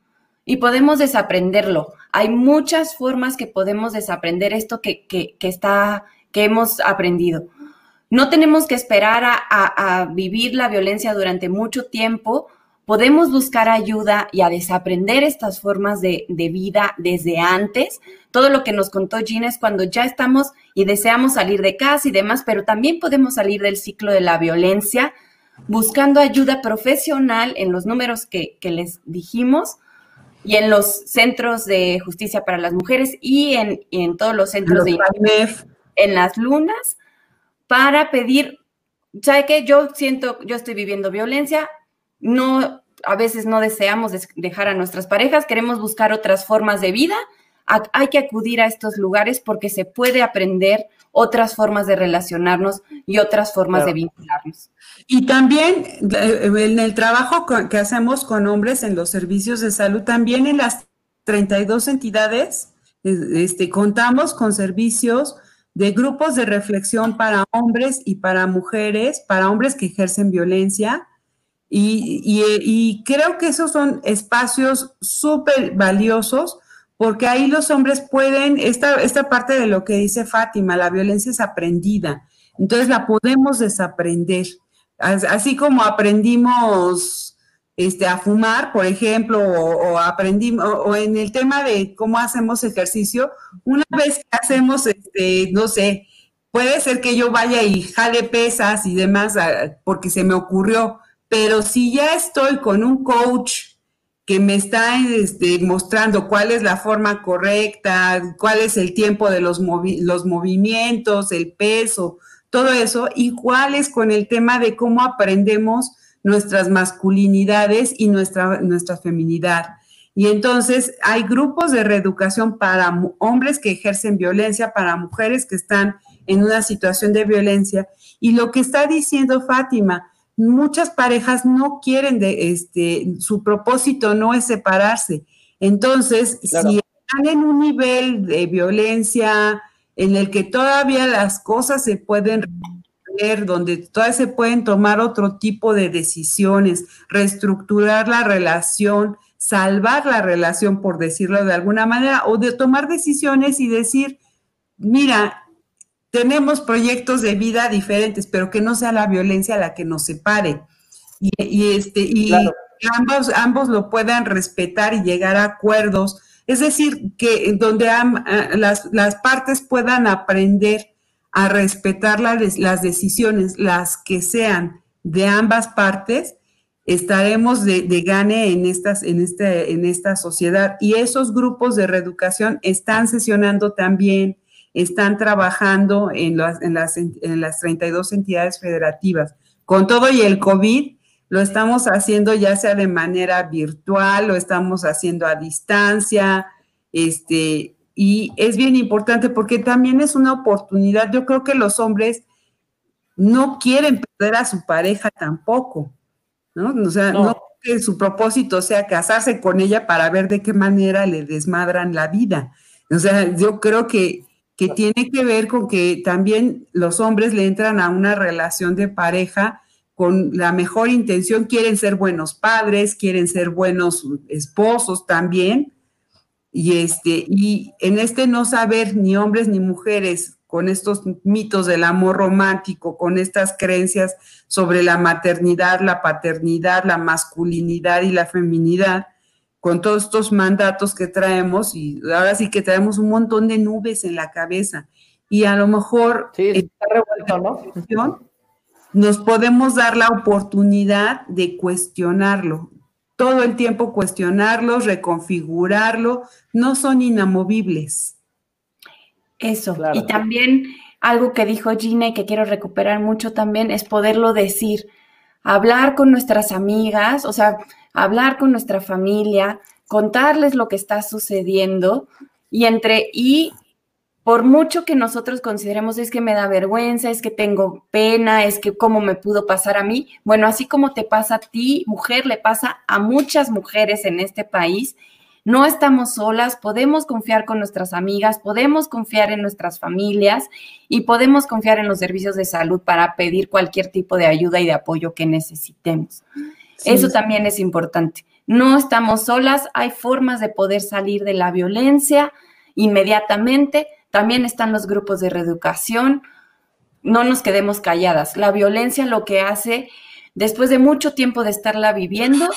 Y podemos desaprenderlo. Hay muchas formas que podemos desaprender esto que, está, que hemos aprendido. No tenemos que esperar a vivir la violencia durante mucho tiempo podemos buscar ayuda y a desaprender estas formas de, vida desde antes. Todo lo que nos contó Gina es cuando ya estamos y deseamos salir de casa y demás, pero también podemos salir del ciclo de la violencia buscando ayuda profesional en los números que, les dijimos y en los centros de justicia para las mujeres y en, todos los centros de en las lunas para pedir, ¿sabe qué? Yo siento, yo estoy viviendo violencia, no, a veces no deseamos dejar a nuestras parejas, queremos buscar otras formas de vida. hay que acudir a estos lugares porque se puede aprender otras formas de relacionarnos y otras formas de vincularnos. Y también eh, en el trabajo que hacemos con hombres en los servicios de salud, también en las 32 entidades, este, contamos con servicios de grupos de reflexión para hombres y para mujeres, para hombres que ejercen violencia. Y, y creo que esos son espacios súper valiosos porque ahí los hombres pueden, esta, esta parte de lo que dice Fátima, la violencia es aprendida, entonces la podemos desaprender. Así como aprendimos este, a fumar, por ejemplo, o, aprendimos, o, en el tema de cómo hacemos ejercicio, una vez que hacemos, este, no sé, puede ser que yo vaya y jale pesas y demás ah, porque se me ocurrió, pero si ya estoy con un coach que me está este, mostrando cuál es la forma correcta, cuál es el tiempo de los, los movimientos, el peso, todo eso, igual es con el tema de cómo aprendemos nuestras masculinidades y nuestra, nuestra feminidad. Y entonces hay grupos de reeducación para hombres que ejercen violencia, para mujeres que están en una situación de violencia. Y lo que está diciendo Fátima, muchas parejas no quieren de este, su propósito no es separarse. Entonces, si están en un nivel de violencia en el que todavía las cosas se pueden ver, donde todavía se pueden tomar otro tipo de decisiones, reestructurar la relación, salvar la relación, por decirlo de alguna manera, o de tomar decisiones y decir, mira, tenemos proyectos de vida diferentes, pero que no sea la violencia la que nos separe. Y, este, y ambos, ambos lo puedan respetar y llegar a acuerdos. Es decir, que donde las, las, partes puedan aprender a respetar las decisiones, las que sean de ambas partes, estaremos de, de, gane en, estas, en, este, en esta sociedad. Y esos grupos de reeducación están sesionando también están trabajando en las, en las, en las 32 entidades federativas. Con todo y el COVID, lo estamos haciendo ya sea de manera virtual, lo estamos haciendo a distancia, este, y es bien importante porque también es una oportunidad. Yo creo que los hombres no quieren perder a su pareja tampoco, ¿no? O sea, no. no que su propósito sea casarse con ella para ver de qué manera le desmadran la vida. O sea, yo creo que que tiene que ver con que también los hombres le entran a una relación de pareja con la mejor intención, quieren ser buenos padres, quieren ser buenos esposos también. Y este, y en este no saber ni hombres ni mujeres con estos mitos del amor romántico, con estas creencias sobre la maternidad, la paternidad, la masculinidad y la feminidad, con todos estos mandatos que traemos y ahora sí que traemos un montón de nubes en la cabeza. Y a lo mejor nos podemos dar la oportunidad de cuestionarlo, todo el tiempo cuestionarlo, reconfigurarlo, no son inamovibles. Eso, y también algo que dijo Gina y que quiero recuperar mucho también es poderlo decir, hablar con nuestras amigas, o sea, hablar con nuestra familia, contarles lo que está sucediendo y entre y por mucho que nosotros consideremos es que me da vergüenza, es que tengo pena, es que cómo me pudo pasar a mí, bueno, así como te pasa a ti, mujer, le pasa a muchas mujeres en este país. No estamos solas, podemos confiar con nuestras amigas, podemos confiar en nuestras familias y podemos confiar en los servicios de salud para pedir cualquier tipo de ayuda y de apoyo que necesitemos. Eso también es importante. No estamos solas, hay formas de poder salir de la violencia inmediatamente. También están los grupos de reeducación. No nos quedemos calladas. La violencia lo que hace, después de mucho tiempo de estarla viviendo,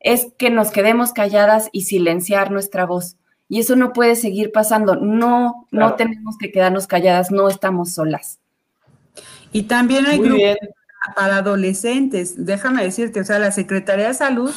es que nos quedemos calladas y silenciar nuestra voz. Y eso no puede seguir pasando. No, no tenemos que quedarnos calladas, no estamos solas. Y también hay grupos para adolescentes. Déjame decirte, o sea, la Secretaría de Salud,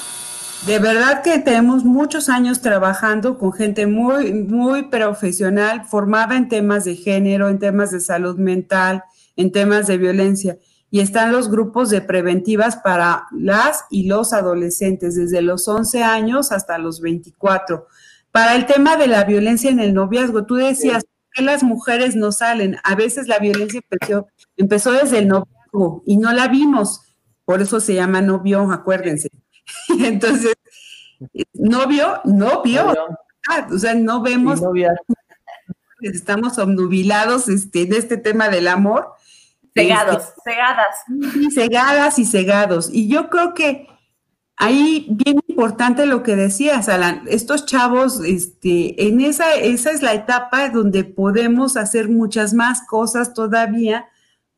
de verdad que tenemos muchos años trabajando con gente muy, muy profesional, formada en temas de género, en temas de salud mental, en temas de violencia. Y están los grupos de preventivas para las y los adolescentes, desde los 11 años hasta los 24. Para el tema de la violencia en el noviazgo, tú decías que las mujeres no salen. A veces la violencia empezó, empezó desde el noviazgo y no la vimos. Por eso se llama novio, acuérdense. Entonces, novio, novio. o sea, no vemos. Estamos obnubilados este, en este tema del amor. Cegados, este, cegadas. Y cegadas y cegados. Y yo creo que ahí bien importante lo que decías, Alan, estos chavos, este, en esa, esa es la etapa donde podemos hacer muchas más cosas todavía,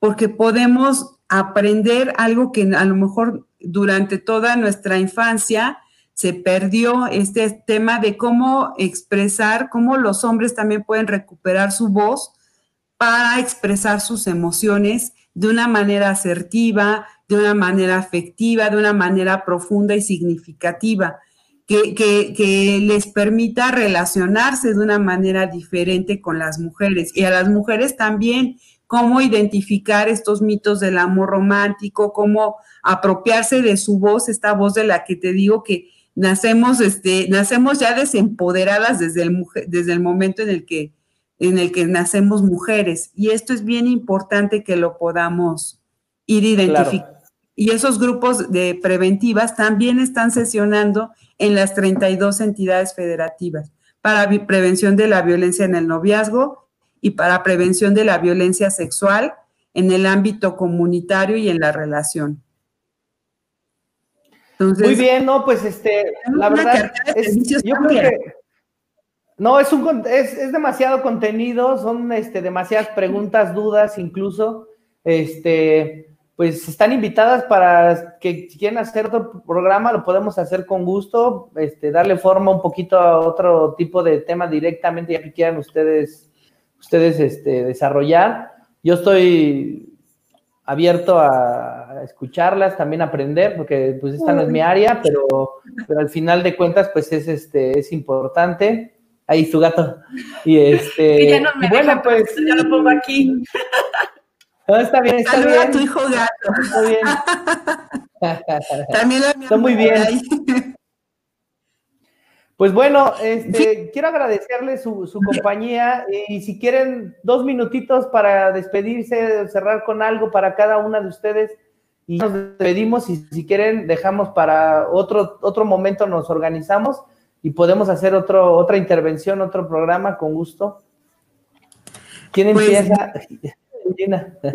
porque podemos aprender algo que a lo mejor durante toda nuestra infancia se perdió este tema de cómo expresar, cómo los hombres también pueden recuperar su voz para expresar sus emociones de una manera asertiva, de una manera afectiva, de una manera profunda y significativa, que, que, les permita relacionarse de una manera diferente con las mujeres y a las mujeres también cómo identificar estos mitos del amor romántico, cómo apropiarse de su voz, esta voz de la que te digo que nacemos, este, nacemos ya desempoderadas desde el, desde el momento en el que en el que nacemos mujeres. Y esto es bien importante que lo podamos ir identificando. Y esos grupos de preventivas también están sesionando en las 32 entidades federativas para prevención de la violencia en el noviazgo y para prevención de la violencia sexual en el ámbito comunitario y en la relación. Muy bien, no, pues este, la verdad, es, yo creo que no, es, un, es, es, demasiado contenido, son este, demasiadas preguntas, dudas incluso. Este, pues están invitadas para que si quieren hacer otro programa, lo podemos hacer con gusto, este, darle forma un poquito a otro tipo de tema directamente, ya que quieran ustedes, ustedes este, desarrollar. Yo estoy abierto a escucharlas, también aprender, porque pues esta no es mi área, pero, pero al final de cuentas, pues es, este, es importante ahí su gato. Y este. ya no me bueno, pues. Ya lo pongo aquí. No, está bien, está bien. a tu hijo gato. Está bien. También la Está muy bien. Pues bueno, este, quiero agradecerle su, su, compañía y si quieren dos minutitos para despedirse, cerrar con algo para cada una de ustedes y nos despedimos y si quieren dejamos para otro, otro momento, nos organizamos y podemos hacer otro, otra intervención, otro programa con gusto. ¿Quién pues, empieza?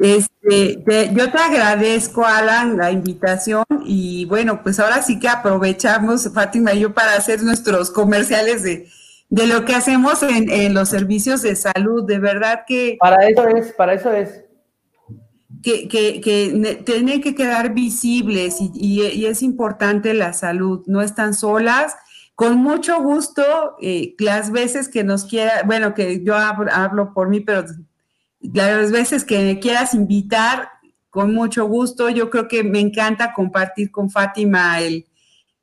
Este, yo te agradezco, Alan, la invitación y bueno, pues ahora sí que aprovechamos, Fátima y yo, para hacer nuestros comerciales de, de lo que hacemos en, en, los servicios de salud. De verdad que... Para eso es, para eso es. Que, que, que tienen que quedar visibles y, y, es importante la salud. No están solas con mucho gusto, eh, las veces que nos quiera, bueno, que yo hablo, por mí, pero las veces que me quieras invitar, con mucho gusto. Yo creo que me encanta compartir con Fátima el,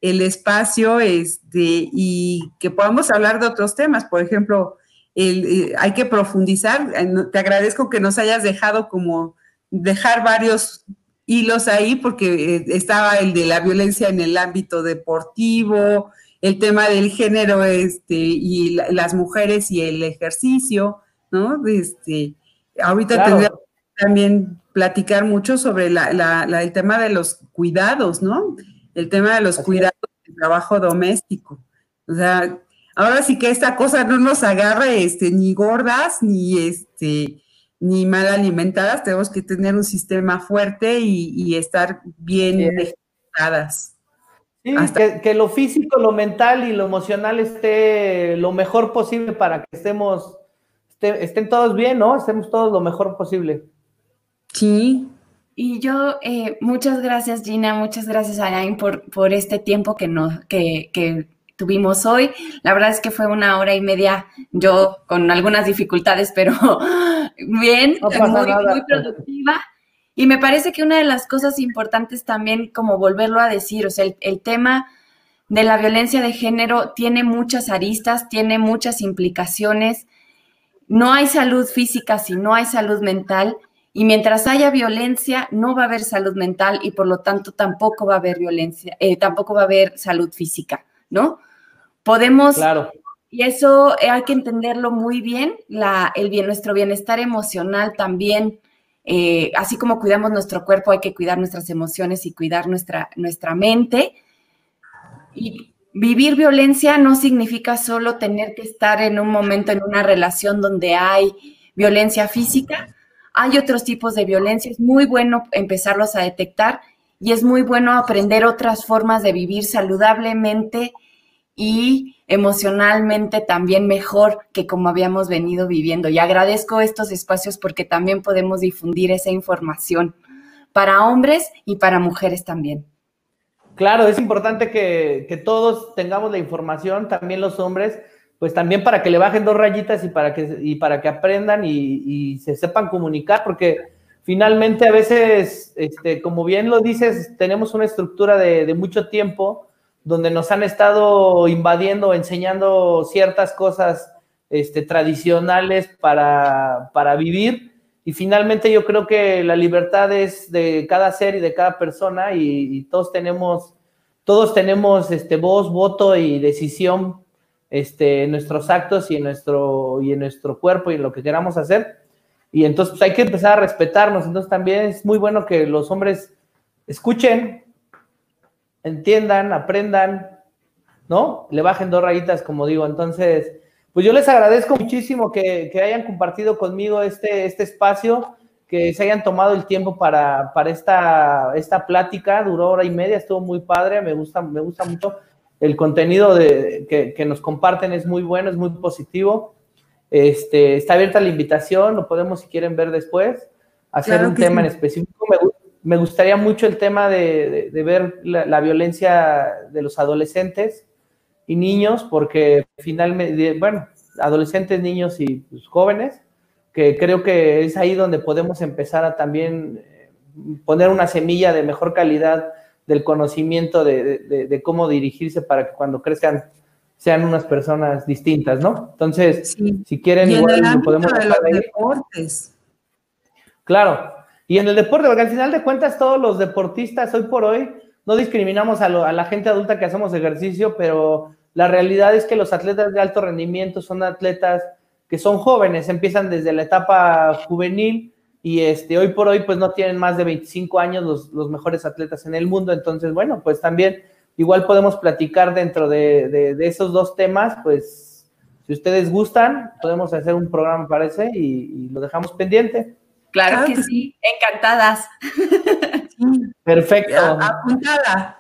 espacio este, y que podamos hablar de otros temas. Por ejemplo, eh, hay que profundizar. Te agradezco que nos hayas dejado como dejar varios hilos ahí porque eh, estaba el de la violencia en el ámbito deportivo, el tema del género este, y las mujeres y el ejercicio, ¿no? Este, ahorita tendría también platicar mucho sobre el tema de los cuidados, ¿no? El tema de los cuidados del trabajo doméstico. O sea, ahora sí que esta cosa no nos agarre este, ni gordas ni este ni mal alimentadas, tenemos que tener un sistema fuerte y, estar bien ejercitadas. Sí, que, lo físico, lo mental y lo emocional esté lo mejor posible para que estemos, estén todos bien, ¿no? Estemos todos lo mejor posible. Sí. Y yo, eh, muchas gracias Gina, muchas gracias Alain por, por este tiempo que, no, que, que tuvimos hoy. La verdad es que fue una hora y media, yo con algunas dificultades, pero bien, muy productiva. Y me parece que una de las cosas importantes también, como volverlo a decir, o sea, el, tema de la violencia de género tiene muchas aristas, tiene muchas implicaciones. No hay salud física si no hay salud mental. Y mientras haya violencia, no va a haber salud mental y por lo tanto tampoco va a haber violencia, eh, tampoco va a haber salud física, ¿no? Podemos claro. Y eso hay que entenderlo muy bien, la, el bien, nuestro bienestar emocional también, eh, así como cuidamos nuestro cuerpo, hay que cuidar nuestras emociones y cuidar nuestra, nuestra mente. Y vivir violencia no significa solo tener que estar en un momento en una relación donde hay violencia física. Hay otros tipos de violencia, es muy bueno empezarlos a detectar y es muy bueno aprender otras formas de vivir saludablemente y emocionalmente también mejor que como habíamos venido viviendo. Y agradezco estos espacios porque también podemos difundir esa información para hombres y para mujeres también. Claro, es importante que, todos tengamos la información, también los hombres, pues también para que le bajen dos rayitas y para que, y para que aprendan y, se sepan comunicar, porque finalmente a veces, este, como bien lo dices, tenemos una estructura de, de mucho tiempo donde nos han estado invadiendo, enseñando ciertas cosas este, tradicionales para, para vivir. Y finalmente yo creo que la libertad es de cada ser y de cada persona y, todos tenemos, todos tenemos este, voz, voto y decisión este, en nuestros actos y en nuestro, y en nuestro cuerpo y en lo que queramos hacer. Y entonces pues, hay que empezar a respetarnos. Entonces también es muy bueno que los hombres escuchen, entiendan, aprendan, ¿no? Le bajen dos rayitas, como digo. Entonces, pues yo les agradezco muchísimo que, hayan compartido conmigo este, este espacio, que se hayan tomado el tiempo para, para esta, esta plática, duró hora y media, estuvo muy padre, me gusta, me gusta mucho. El contenido de, que, nos comparten es muy bueno, es muy positivo. Este, está abierta la invitación, lo podemos, si quieren, ver después, hacer un tema en específico. Me, me gustaría mucho el tema de, ver la, violencia de los adolescentes y niños, porque finalmente, bueno, adolescentes, niños y pues, jóvenes, que creo que es ahí donde podemos empezar a también eh, poner una semilla de mejor calidad del conocimiento de, cómo dirigirse para que cuando crezcan sean unas personas distintas, ¿no? Entonces, si quieren, igual podemos... De los deportes. Claro, y en el deporte, porque al final de cuentas todos los deportistas hoy por hoy no discriminamos a, la gente adulta que hacemos ejercicio, pero la realidad es que los atletas de alto rendimiento son atletas que son jóvenes, empiezan desde la etapa juvenil y este, hoy por hoy pues no tienen más de 25 años los, los mejores atletas en el mundo, entonces bueno, pues también igual podemos platicar dentro de, esos dos temas, pues si ustedes gustan, podemos hacer un programa para ese y lo dejamos pendiente. Claro, que, sí. encantadas. Perfecto. Apuntada.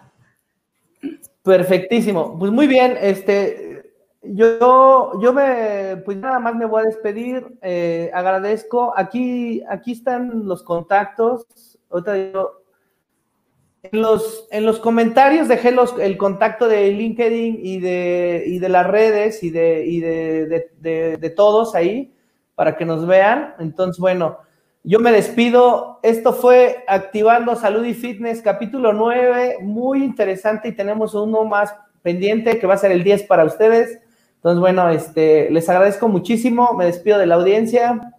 Perfectísimo. Pues muy bien, este, yo, yo me, pues nada más me voy a despedir. Eh, agradezco. Aquí, aquí están los contactos. Ahorita digo, en los, en los comentarios dejé los, el contacto de LinkedIn y de, y de las redes y, de, y de, de, de todos ahí para que nos vean. Entonces, bueno. Yo me despido. Esto fue Activando Salud y Fitness, capítulo 9, muy interesante y tenemos uno más pendiente que va a ser el 10 para ustedes. Entonces, bueno, este, les agradezco muchísimo. Me despido de la audiencia.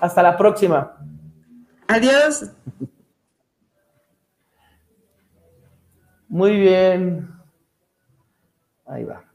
Hasta la próxima. Adiós. Muy bien. Ahí va.